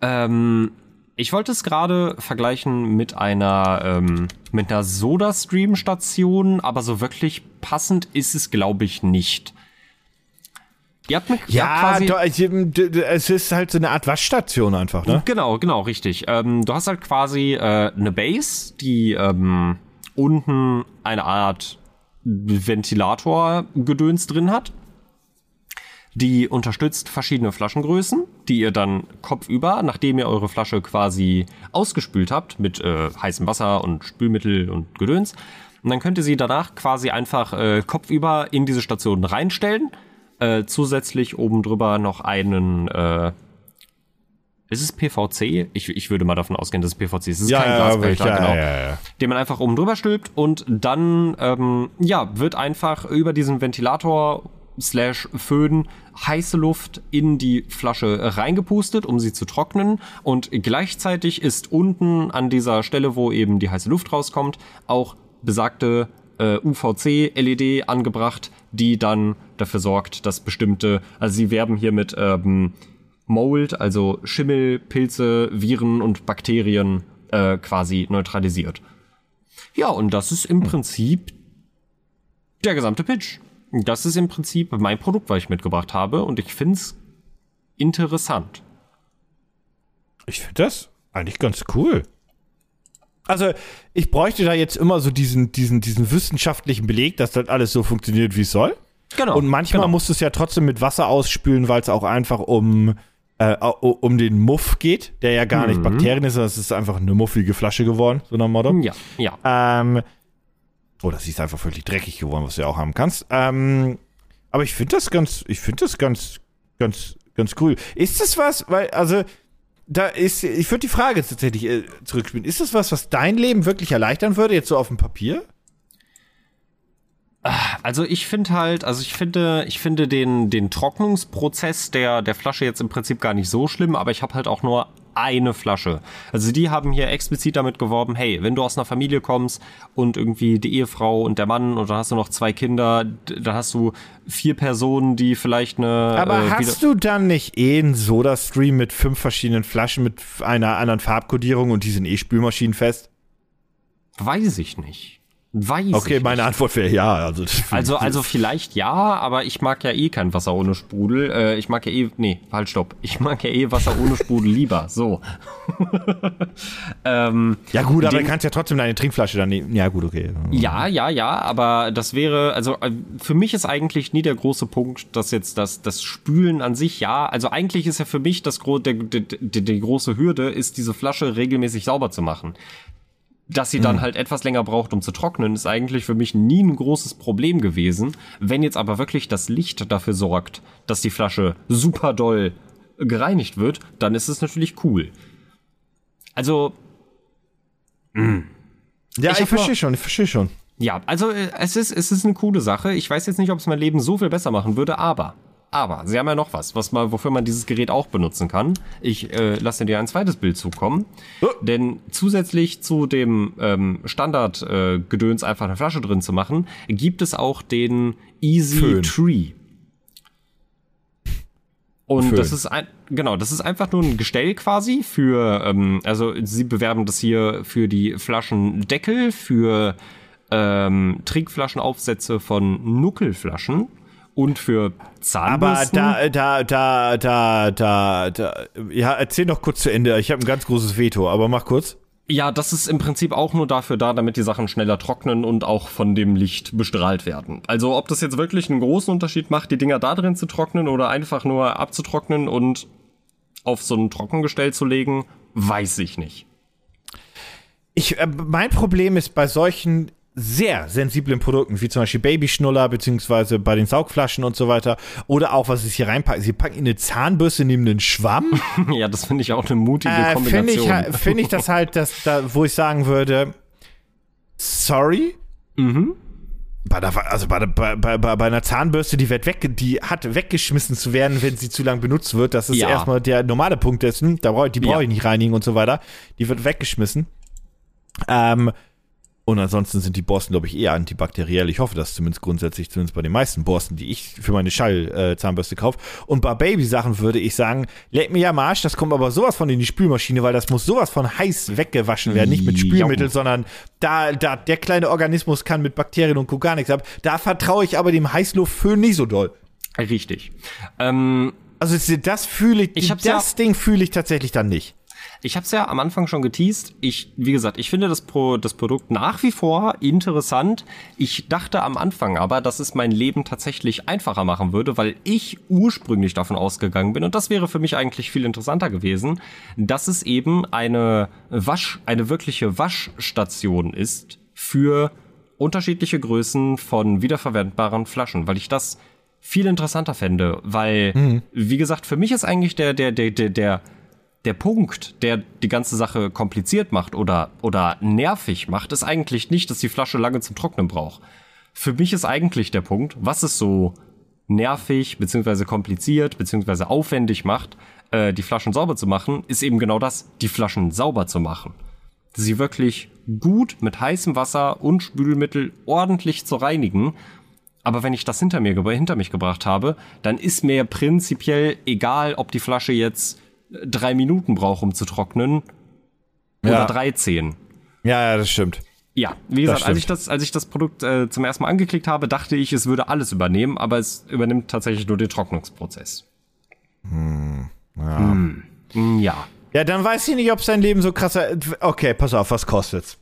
Speaker 3: Ähm, ich wollte es gerade vergleichen mit einer ähm, mit einer Soda-Stream-Station, aber so wirklich passend ist es, glaube ich, nicht. Ihr habt mir ihr habt quasi
Speaker 2: d- es ist halt so eine Art Waschstation einfach, ne?
Speaker 3: Genau, genau, richtig. Ähm, du hast halt quasi äh, eine Base, die ähm, unten eine Art Ventilator-Gedöns drin hat. Die unterstützt verschiedene Flaschengrößen, die ihr dann kopfüber, nachdem ihr eure Flasche quasi ausgespült habt mit äh, heißem Wasser und Spülmittel und Gedöns. Und dann könnt ihr sie danach quasi einfach äh, kopfüber in diese Station reinstellen. Äh, zusätzlich oben drüber noch einen äh, ist es PVC? Ich, ich würde mal davon ausgehen, dass es PVC ist. Es ist kein Glasbehälter,
Speaker 2: ja,
Speaker 3: genau.
Speaker 2: ja, ja.
Speaker 3: Den man einfach oben drüber stülpt und dann, ähm, ja, wird einfach über diesen Ventilator slash Föhn heiße Luft in die Flasche reingepustet, um sie zu trocknen. Und gleichzeitig ist unten an dieser Stelle, wo eben die heiße Luft rauskommt, auch besagte äh, UVC-LED angebracht, die dann dafür sorgt, dass bestimmte, also sie werben hier mit ähm, Mold, also Schimmel, Pilze, Viren und Bakterien äh, quasi neutralisiert. Ja, und das ist im Prinzip der gesamte Pitch. Das ist im Prinzip mein Produkt, was ich mitgebracht habe und ich find's interessant.
Speaker 2: Ich finde das eigentlich ganz cool. Also, ich bräuchte da jetzt immer so diesen, diesen, diesen wissenschaftlichen Beleg, dass das alles so funktioniert, wie es soll.
Speaker 3: Genau.
Speaker 2: Und manchmal
Speaker 3: genau.
Speaker 2: musst du es ja trotzdem mit Wasser ausspülen, weil es auch einfach um, äh, um den Muff geht, der ja gar nicht Bakterien ist, sondern es ist einfach eine muffige Flasche geworden, so nach Motto.
Speaker 3: Ja, ja.
Speaker 2: Ähm, oh, das ist einfach völlig dreckig geworden, was du ja auch haben kannst. Ähm, aber ich finde das ganz, ich finde das ganz, ganz, ganz cool. Ist das was, weil, also, da ist, ich würde die Frage jetzt tatsächlich äh, zurückspielen. Ist das was, was dein Leben wirklich erleichtern würde, jetzt so auf dem Papier?
Speaker 3: Also ich finde halt, also ich finde, ich finde den, den Trocknungsprozess der, der Flasche jetzt im Prinzip gar nicht so schlimm, aber ich habe halt auch nur eine Flasche. Also die haben hier explizit damit geworben, hey, wenn du aus einer Familie kommst und irgendwie die Ehefrau und der Mann und dann hast du noch zwei Kinder, dann hast du vier Personen, die vielleicht eine.
Speaker 2: Aber
Speaker 3: äh,
Speaker 2: hast du dann nicht eh einen Soda-Stream mit fünf verschiedenen Flaschen mit einer anderen Farbkodierung und die sind eh spülmaschinenfest?
Speaker 3: Weiß ich nicht. Weiß
Speaker 2: Okay, meine
Speaker 3: nicht.
Speaker 2: Antwort wäre ja. Also,
Speaker 3: Also, also vielleicht ja, aber ich mag ja eh kein Wasser ohne Sprudel. Äh, ich mag ja eh, nee, halt stopp. Ich mag ja eh Wasser ohne Sprudel lieber. So. ähm,
Speaker 2: ja gut, aber
Speaker 3: den-
Speaker 2: du kannst ja trotzdem deine Trinkflasche dann nehmen. Ja gut, okay.
Speaker 3: ja, ja, ja, aber das wäre, also äh, für mich ist eigentlich nie der große Punkt, dass jetzt das, das Spülen an sich, ja, also eigentlich ist ja für mich das der, der, die große Hürde, ist diese Flasche regelmäßig sauber zu machen. Dass sie dann halt etwas länger braucht, um zu trocknen, ist eigentlich für mich nie ein großes Problem gewesen. Wenn jetzt aber wirklich das Licht dafür sorgt, dass die Flasche super doll gereinigt wird, dann ist es natürlich cool. Also,
Speaker 2: Ja,
Speaker 3: Ich
Speaker 2: ich, verstehe schon, ich verstehe schon.
Speaker 3: Ja, also äh, es ist, es ist eine coole Sache. Ich weiß jetzt nicht, ob es mein Leben so viel besser machen würde, aber aber, sie haben ja noch was, was mal, wofür man dieses Gerät auch benutzen kann. Ich äh, lasse dir ein zweites Bild zukommen.
Speaker 2: Oh.
Speaker 3: Denn zusätzlich zu dem ähm, Standard-Gedöns äh, einfach eine Flasche drin zu machen, gibt es auch den Easy
Speaker 2: Föhn.
Speaker 3: Tree. Und
Speaker 2: Föhn.
Speaker 3: das ist ein, genau, das ist einfach nur ein Gestell quasi für, ähm, also sie bewerben das hier für die Flaschendeckel, für ähm, Trinkflaschenaufsätze von Nuckelflaschen und für
Speaker 2: Aber
Speaker 3: Zahnbürsten.
Speaker 2: da, da, da, da, da, da, ja, erzähl noch kurz zu Ende. Ich habe ein ganz großes Veto, aber mach kurz.
Speaker 3: Ja, das ist im Prinzip auch nur dafür da, damit die Sachen schneller trocknen und auch von dem Licht bestrahlt werden. Also ob das jetzt wirklich einen großen Unterschied macht, die Dinger da drin zu trocknen oder einfach nur abzutrocknen und auf so ein Trockengestell zu legen, weiß ich nicht.
Speaker 2: Ich, äh, mein Problem ist bei solchen sehr sensiblen Produkten, wie zum Beispiel Babyschnuller, beziehungsweise bei den Saugflaschen und so weiter, oder auch, was sie hier reinpacken. Sie packen eine Zahnbürste neben einen Schwamm.
Speaker 3: ja, das finde ich auch eine mutige
Speaker 2: äh, Finde
Speaker 3: Kombination.
Speaker 2: ich, find ich das halt, dass, da, wo ich sagen würde, sorry,
Speaker 3: mhm.
Speaker 2: bei, der, also bei, bei, bei, bei einer Zahnbürste, die wird weg, die hat weggeschmissen zu werden, wenn sie zu lang benutzt wird. Das ist
Speaker 3: Ja.
Speaker 2: erstmal der normale Punkt dessen. Da brauch, ich- die brauche
Speaker 3: Ja.
Speaker 2: ich nicht reinigen und so weiter. Die wird weggeschmissen. Ähm, und ansonsten sind die Borsten, glaube ich, eher antibakteriell. Ich hoffe das zumindest grundsätzlich, zumindest bei den meisten Borsten, die ich für meine Schall-Zahnbürste kaufe. Und bei Babysachen würde ich sagen, leck mir ja am Arsch, das kommt aber sowas von in die Spülmaschine, weil das muss sowas von heiß weggewaschen werden. Nicht mit Spülmittel, sondern da, da, der kleine Organismus kann mit Bakterien und Co. gar nichts ab. Da vertraue ich aber dem Heißluftföhn nicht so doll.
Speaker 3: Richtig. Ähm,
Speaker 2: Also das fühle ich,
Speaker 3: Ich
Speaker 2: das
Speaker 3: ja-
Speaker 2: Ding fühle ich tatsächlich dann nicht.
Speaker 3: Ich habe es ja am Anfang schon geteased. Ich, wie gesagt, ich finde das, Pro, das Produkt nach wie vor interessant. Ich dachte am Anfang aber, dass es mein Leben tatsächlich einfacher machen würde, weil ich ursprünglich davon ausgegangen bin, und das wäre für mich eigentlich viel interessanter gewesen, dass es eben eine Wasch, eine wirkliche Waschstation ist für unterschiedliche Größen von wiederverwendbaren Flaschen, weil ich das viel interessanter fände, weil, wie gesagt, für mich ist eigentlich der, der, der, der, der, der Punkt, der die ganze Sache kompliziert macht oder, oder nervig macht, ist eigentlich nicht, dass die Flasche lange zum Trocknen braucht. Für mich ist eigentlich der Punkt, was es so nervig, beziehungsweise kompliziert, beziehungsweise aufwendig macht, äh, die Flaschen sauber zu machen, ist eben genau das, die Flaschen sauber zu machen. Sie wirklich gut mit heißem Wasser und Spülmittel ordentlich zu reinigen. Aber wenn ich das hinter mir hinter mich gebracht habe, dann ist mir prinzipiell egal, ob die Flasche jetzt drei Minuten braucht, um zu trocknen
Speaker 2: Ja.
Speaker 3: oder 13.
Speaker 2: Ja, ja, das stimmt.
Speaker 3: Ja, wie gesagt, als ich das, als ich das Produkt äh, zum ersten Mal angeklickt habe, dachte ich, es würde alles übernehmen, aber es übernimmt tatsächlich nur den Trocknungsprozess.
Speaker 2: Ja.
Speaker 3: Hm, ja.
Speaker 2: ja, dann weiß ich nicht, ob sein Leben so krasser. Okay, pass auf, was kostet's?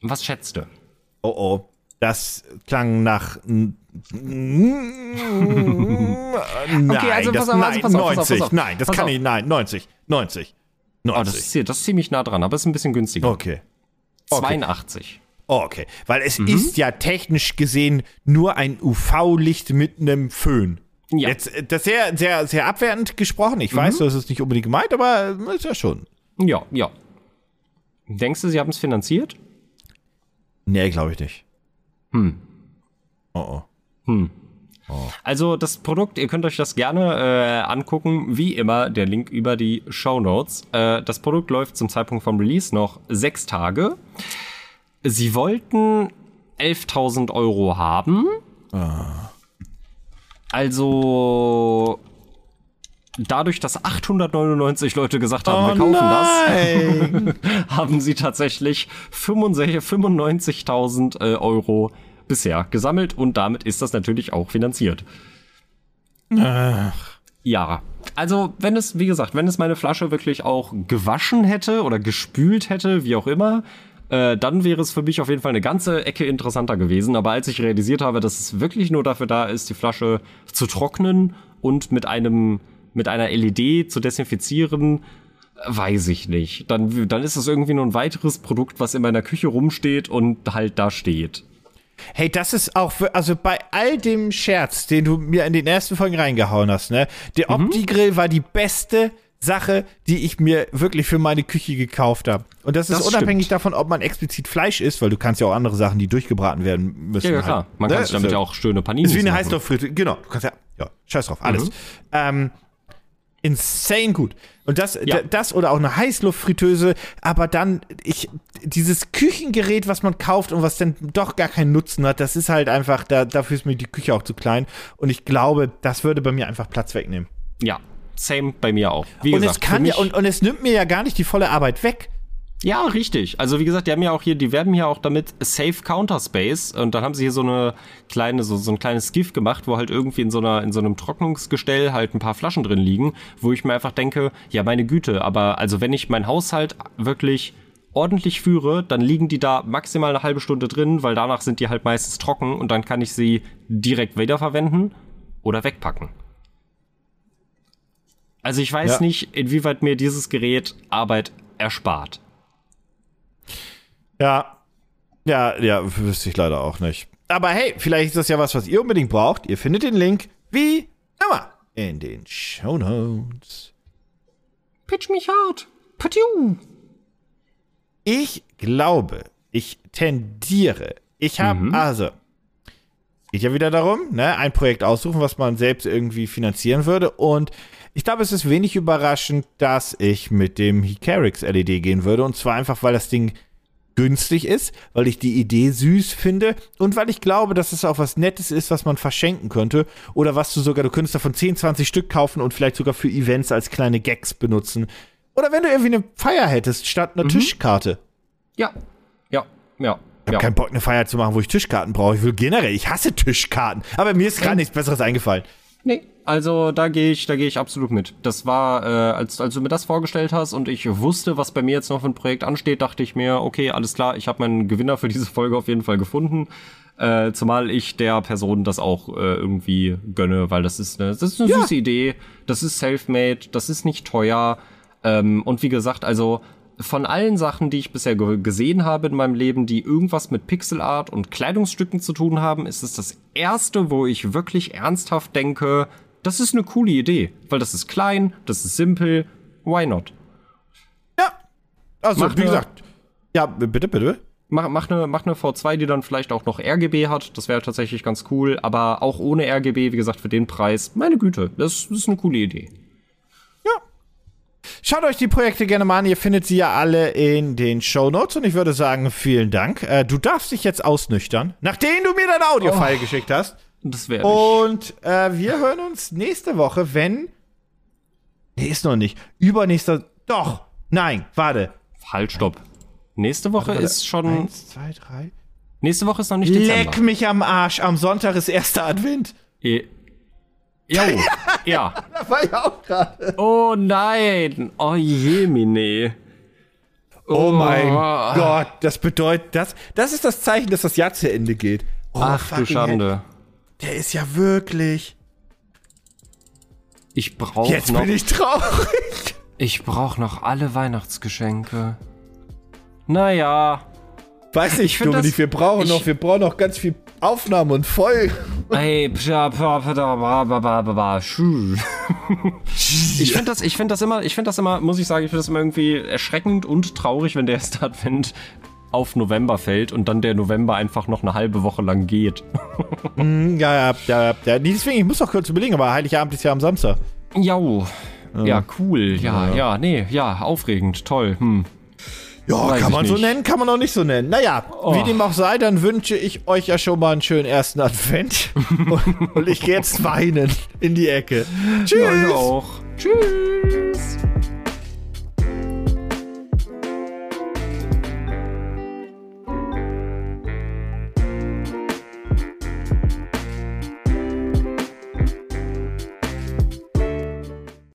Speaker 3: Was schätzt du?
Speaker 2: Oh oh. Das klang nach. Nein,
Speaker 3: also
Speaker 2: das,
Speaker 3: pass auf, also
Speaker 2: nein,
Speaker 3: pass auf, pass auf,
Speaker 2: 90.
Speaker 3: pass auf.
Speaker 2: Nein, das
Speaker 3: Pass
Speaker 2: kann
Speaker 3: auf.
Speaker 2: ich. Nein, 90. 90.
Speaker 3: Oh,
Speaker 2: 90.
Speaker 3: das ist, hier, das ist ziemlich nah dran, aber ist ein bisschen günstiger.
Speaker 2: okay. okay.
Speaker 3: 82.
Speaker 2: Oh, okay. Weil es
Speaker 3: Mhm.
Speaker 2: ist ja technisch gesehen nur ein UV-Licht mit einem Föhn.
Speaker 3: Ja.
Speaker 2: Jetzt, äh, das ist sehr, sehr, sehr abwertend gesprochen. Ich weiß, das ist nicht unbedingt gemeint, aber äh, ist ja schon.
Speaker 3: Ja, ja. Denkst du, sie haben es finanziert?
Speaker 2: Nee, glaube ich nicht. Hm. Oh oh.
Speaker 3: Also das Produkt, ihr könnt euch das gerne äh, angucken, wie immer, der Link über die Show Notes. Äh, das Produkt läuft zum Zeitpunkt vom Release noch sechs Tage. Sie wollten 11.000 Euro haben. Also dadurch, dass 899 Leute gesagt haben, wir kaufen
Speaker 2: nein.
Speaker 3: das, haben sie tatsächlich 65 95.000 äh, Euro bisher gesammelt und damit ist das natürlich auch finanziert. Ja, also wenn es, wie gesagt, wenn es meine Flasche wirklich auch gewaschen hätte oder gespült hätte, wie auch immer, äh, dann wäre es für mich auf jeden Fall eine ganze Ecke interessanter gewesen. Aber als ich realisiert habe, dass es wirklich nur dafür da ist, die Flasche zu trocknen und mit einem mit einer LED zu desinfizieren, weiß ich nicht. Dann, dann ist es irgendwie nur ein weiteres Produkt, was in meiner Küche rumsteht und halt da steht.
Speaker 2: Hey, das ist auch für, also bei all dem Scherz, den du mir in den ersten Folgen reingehauen hast, ne? Der Opti-Grill war die beste Sache, die ich mir wirklich für meine Küche gekauft habe. Und das ist
Speaker 3: Das
Speaker 2: unabhängig
Speaker 3: stimmt.
Speaker 2: davon, ob man explizit Fleisch isst, weil du kannst ja auch andere Sachen, die durchgebraten werden müssen.
Speaker 3: Ja, ja
Speaker 2: halt,
Speaker 3: klar. Man
Speaker 2: ne?
Speaker 3: kann sich damit
Speaker 2: So.
Speaker 3: ja auch schöne Panini
Speaker 2: Ist wie eine. Heißluftfritteuse. Genau. Du kannst ja, ja, scheiß drauf, alles.
Speaker 3: Mhm.
Speaker 2: Ähm, insane gut. Und das,
Speaker 3: Ja.
Speaker 2: das oder auch eine Heißluftfritteuse, aber dann, ich, dieses Küchengerät, was man kauft und was dann doch gar keinen Nutzen hat, das ist halt einfach, da, dafür ist mir die Küche auch zu klein. Und ich glaube, das würde bei mir einfach Platz wegnehmen.
Speaker 3: Ja, same bei mir auch. Wie
Speaker 2: und
Speaker 3: gesagt,
Speaker 2: es kann ja, und, und es nimmt mir ja gar nicht die volle Arbeit weg.
Speaker 3: Ja, richtig. Also wie gesagt, die haben ja auch hier, die werben ja auch damit Safe Counter Space und dann haben sie hier so eine kleine, so, so ein kleines GIF gemacht, wo halt irgendwie in so einer, in so einem Trocknungsgestell halt ein paar Flaschen drin liegen, wo ich mir einfach denke, ja meine Güte, aber also wenn ich meinen Haushalt wirklich ordentlich führe, dann liegen die da maximal eine halbe Stunde drin, weil danach sind die halt meistens trocken und dann kann ich sie direkt wiederverwenden oder wegpacken. Also ich weiß
Speaker 2: Ja.
Speaker 3: nicht, inwieweit mir dieses Gerät Arbeit erspart.
Speaker 2: Ja. Ja, ja, wüsste ich leider auch nicht. Aber hey, vielleicht ist das ja was, was ihr unbedingt braucht. Ihr findet den Link wie immer in den Show Notes.
Speaker 3: Pitch mich hart. Patiu.
Speaker 2: Ich glaube, ich tendiere. Ich habe, also, geht ja wieder darum, ne, ein Projekt aussuchen, was man selbst irgendwie finanzieren würde. Und ich glaube, es ist wenig überraschend, dass ich mit dem Hicarix LED gehen würde. Und zwar einfach, weil das Ding günstig ist, weil ich die Idee süß finde und weil ich glaube, dass es auch was Nettes ist, was man verschenken könnte oder was du sogar, du könntest davon 10, 20 Stück kaufen und vielleicht sogar für Events als kleine Gags benutzen. Oder wenn du irgendwie eine Feier hättest, statt einer Tischkarte.
Speaker 3: Ja. Ja. Ja.
Speaker 2: Ich habe
Speaker 3: ja.
Speaker 2: keinen Bock, eine Feier zu machen, wo ich Tischkarten brauche. Ich will generell, ich hasse Tischkarten. Aber mir ist gerade nichts Besseres eingefallen.
Speaker 3: Nee, also da gehe ich, da gehe ich absolut mit. Das war, äh, als, als du mir das vorgestellt hast und ich wusste, was bei mir jetzt noch für ein Projekt ansteht, dachte ich mir, okay, alles klar, ich habe meinen Gewinner für diese Folge auf jeden Fall gefunden. Äh, zumal ich der Person das auch äh, irgendwie gönne, weil das ist eine, das ist eine süße Idee, das ist self-made, das ist nicht teuer. Ähm, und wie gesagt, also von allen Sachen, die ich bisher ge gesehen habe in meinem Leben, die irgendwas mit Pixelart und Kleidungsstücken zu tun haben, ist es das erste, wo ich wirklich ernsthaft denke, das ist eine coole Idee, weil das ist klein, das ist simpel, why not?
Speaker 2: Ja. Also,
Speaker 3: Mach
Speaker 2: wie
Speaker 3: ne-
Speaker 2: gesagt. Ja, bitte, bitte.
Speaker 3: Mach, mach, eine, mach eine V2, die dann vielleicht auch noch RGB hat, das wäre tatsächlich ganz cool, aber auch ohne RGB, wie gesagt, für den Preis, meine Güte, das, das ist eine coole Idee.
Speaker 2: Schaut euch die Projekte gerne mal an. Ihr findet sie ja alle in den Show Notes. Und ich würde sagen, vielen Dank. Äh, du darfst dich jetzt ausnüchtern, nachdem du mir dein Audio-File geschickt hast.
Speaker 3: Das wäre
Speaker 2: Und äh, wir hören uns nächste Woche, wenn. Nee, ist noch nicht. Übernächster. Doch. Nein, warte.
Speaker 3: Halt, stopp. Nächste Woche ist schon.
Speaker 2: Eins, zwei, drei.
Speaker 3: Nächste Woche ist noch nicht Dezember.
Speaker 2: Leck mich am Arsch. Am Sonntag ist erster Advent.
Speaker 3: Eh. Jo, ja.
Speaker 2: Da war ich auch gerade.
Speaker 3: Oh nein. Oh je, Mine.
Speaker 2: Oh mein Gott. Das bedeutet, das, das ist das Zeichen, dass das Jahr zu Ende geht. Oh,
Speaker 3: Ach du Schande.
Speaker 2: hell. Der ist ja wirklich.
Speaker 3: Ich brauche
Speaker 2: Jetzt
Speaker 3: noch,
Speaker 2: bin ich traurig.
Speaker 3: ich brauch noch alle Weihnachtsgeschenke. Naja.
Speaker 2: Weiß nicht,
Speaker 3: find
Speaker 2: Dominik,
Speaker 3: das-
Speaker 2: wir brauchen
Speaker 3: ich-
Speaker 2: noch, wir brauchen noch ganz viel Aufnahmen und Folgen.
Speaker 3: Ey. Ich finde das, ich finde das immer, ich finde das immer, muss ich sagen, ich finde das immer irgendwie erschreckend und traurig, wenn der erste Advent auf November fällt und dann der November einfach noch eine halbe Woche lang geht.
Speaker 2: Ja, ja, ja, ja. Nee, Deswegen, ich muss noch kurz überlegen, aber Heiligabend ist ja am Samstag.
Speaker 3: Jau. Ja, cool. Ja, ja, nee, ja, aufregend, toll. Hm.
Speaker 2: Ja,
Speaker 3: Weiß
Speaker 2: kann man so
Speaker 3: nicht. Oh.
Speaker 2: nennen, kann man auch nicht so nennen. Naja, wie dem auch sei, dann wünsche ich euch ja schon mal einen schönen ersten Advent. und, und ich gehe jetzt weinen in die Ecke. Tschüss.
Speaker 3: Ja, ich auch. Tschüss.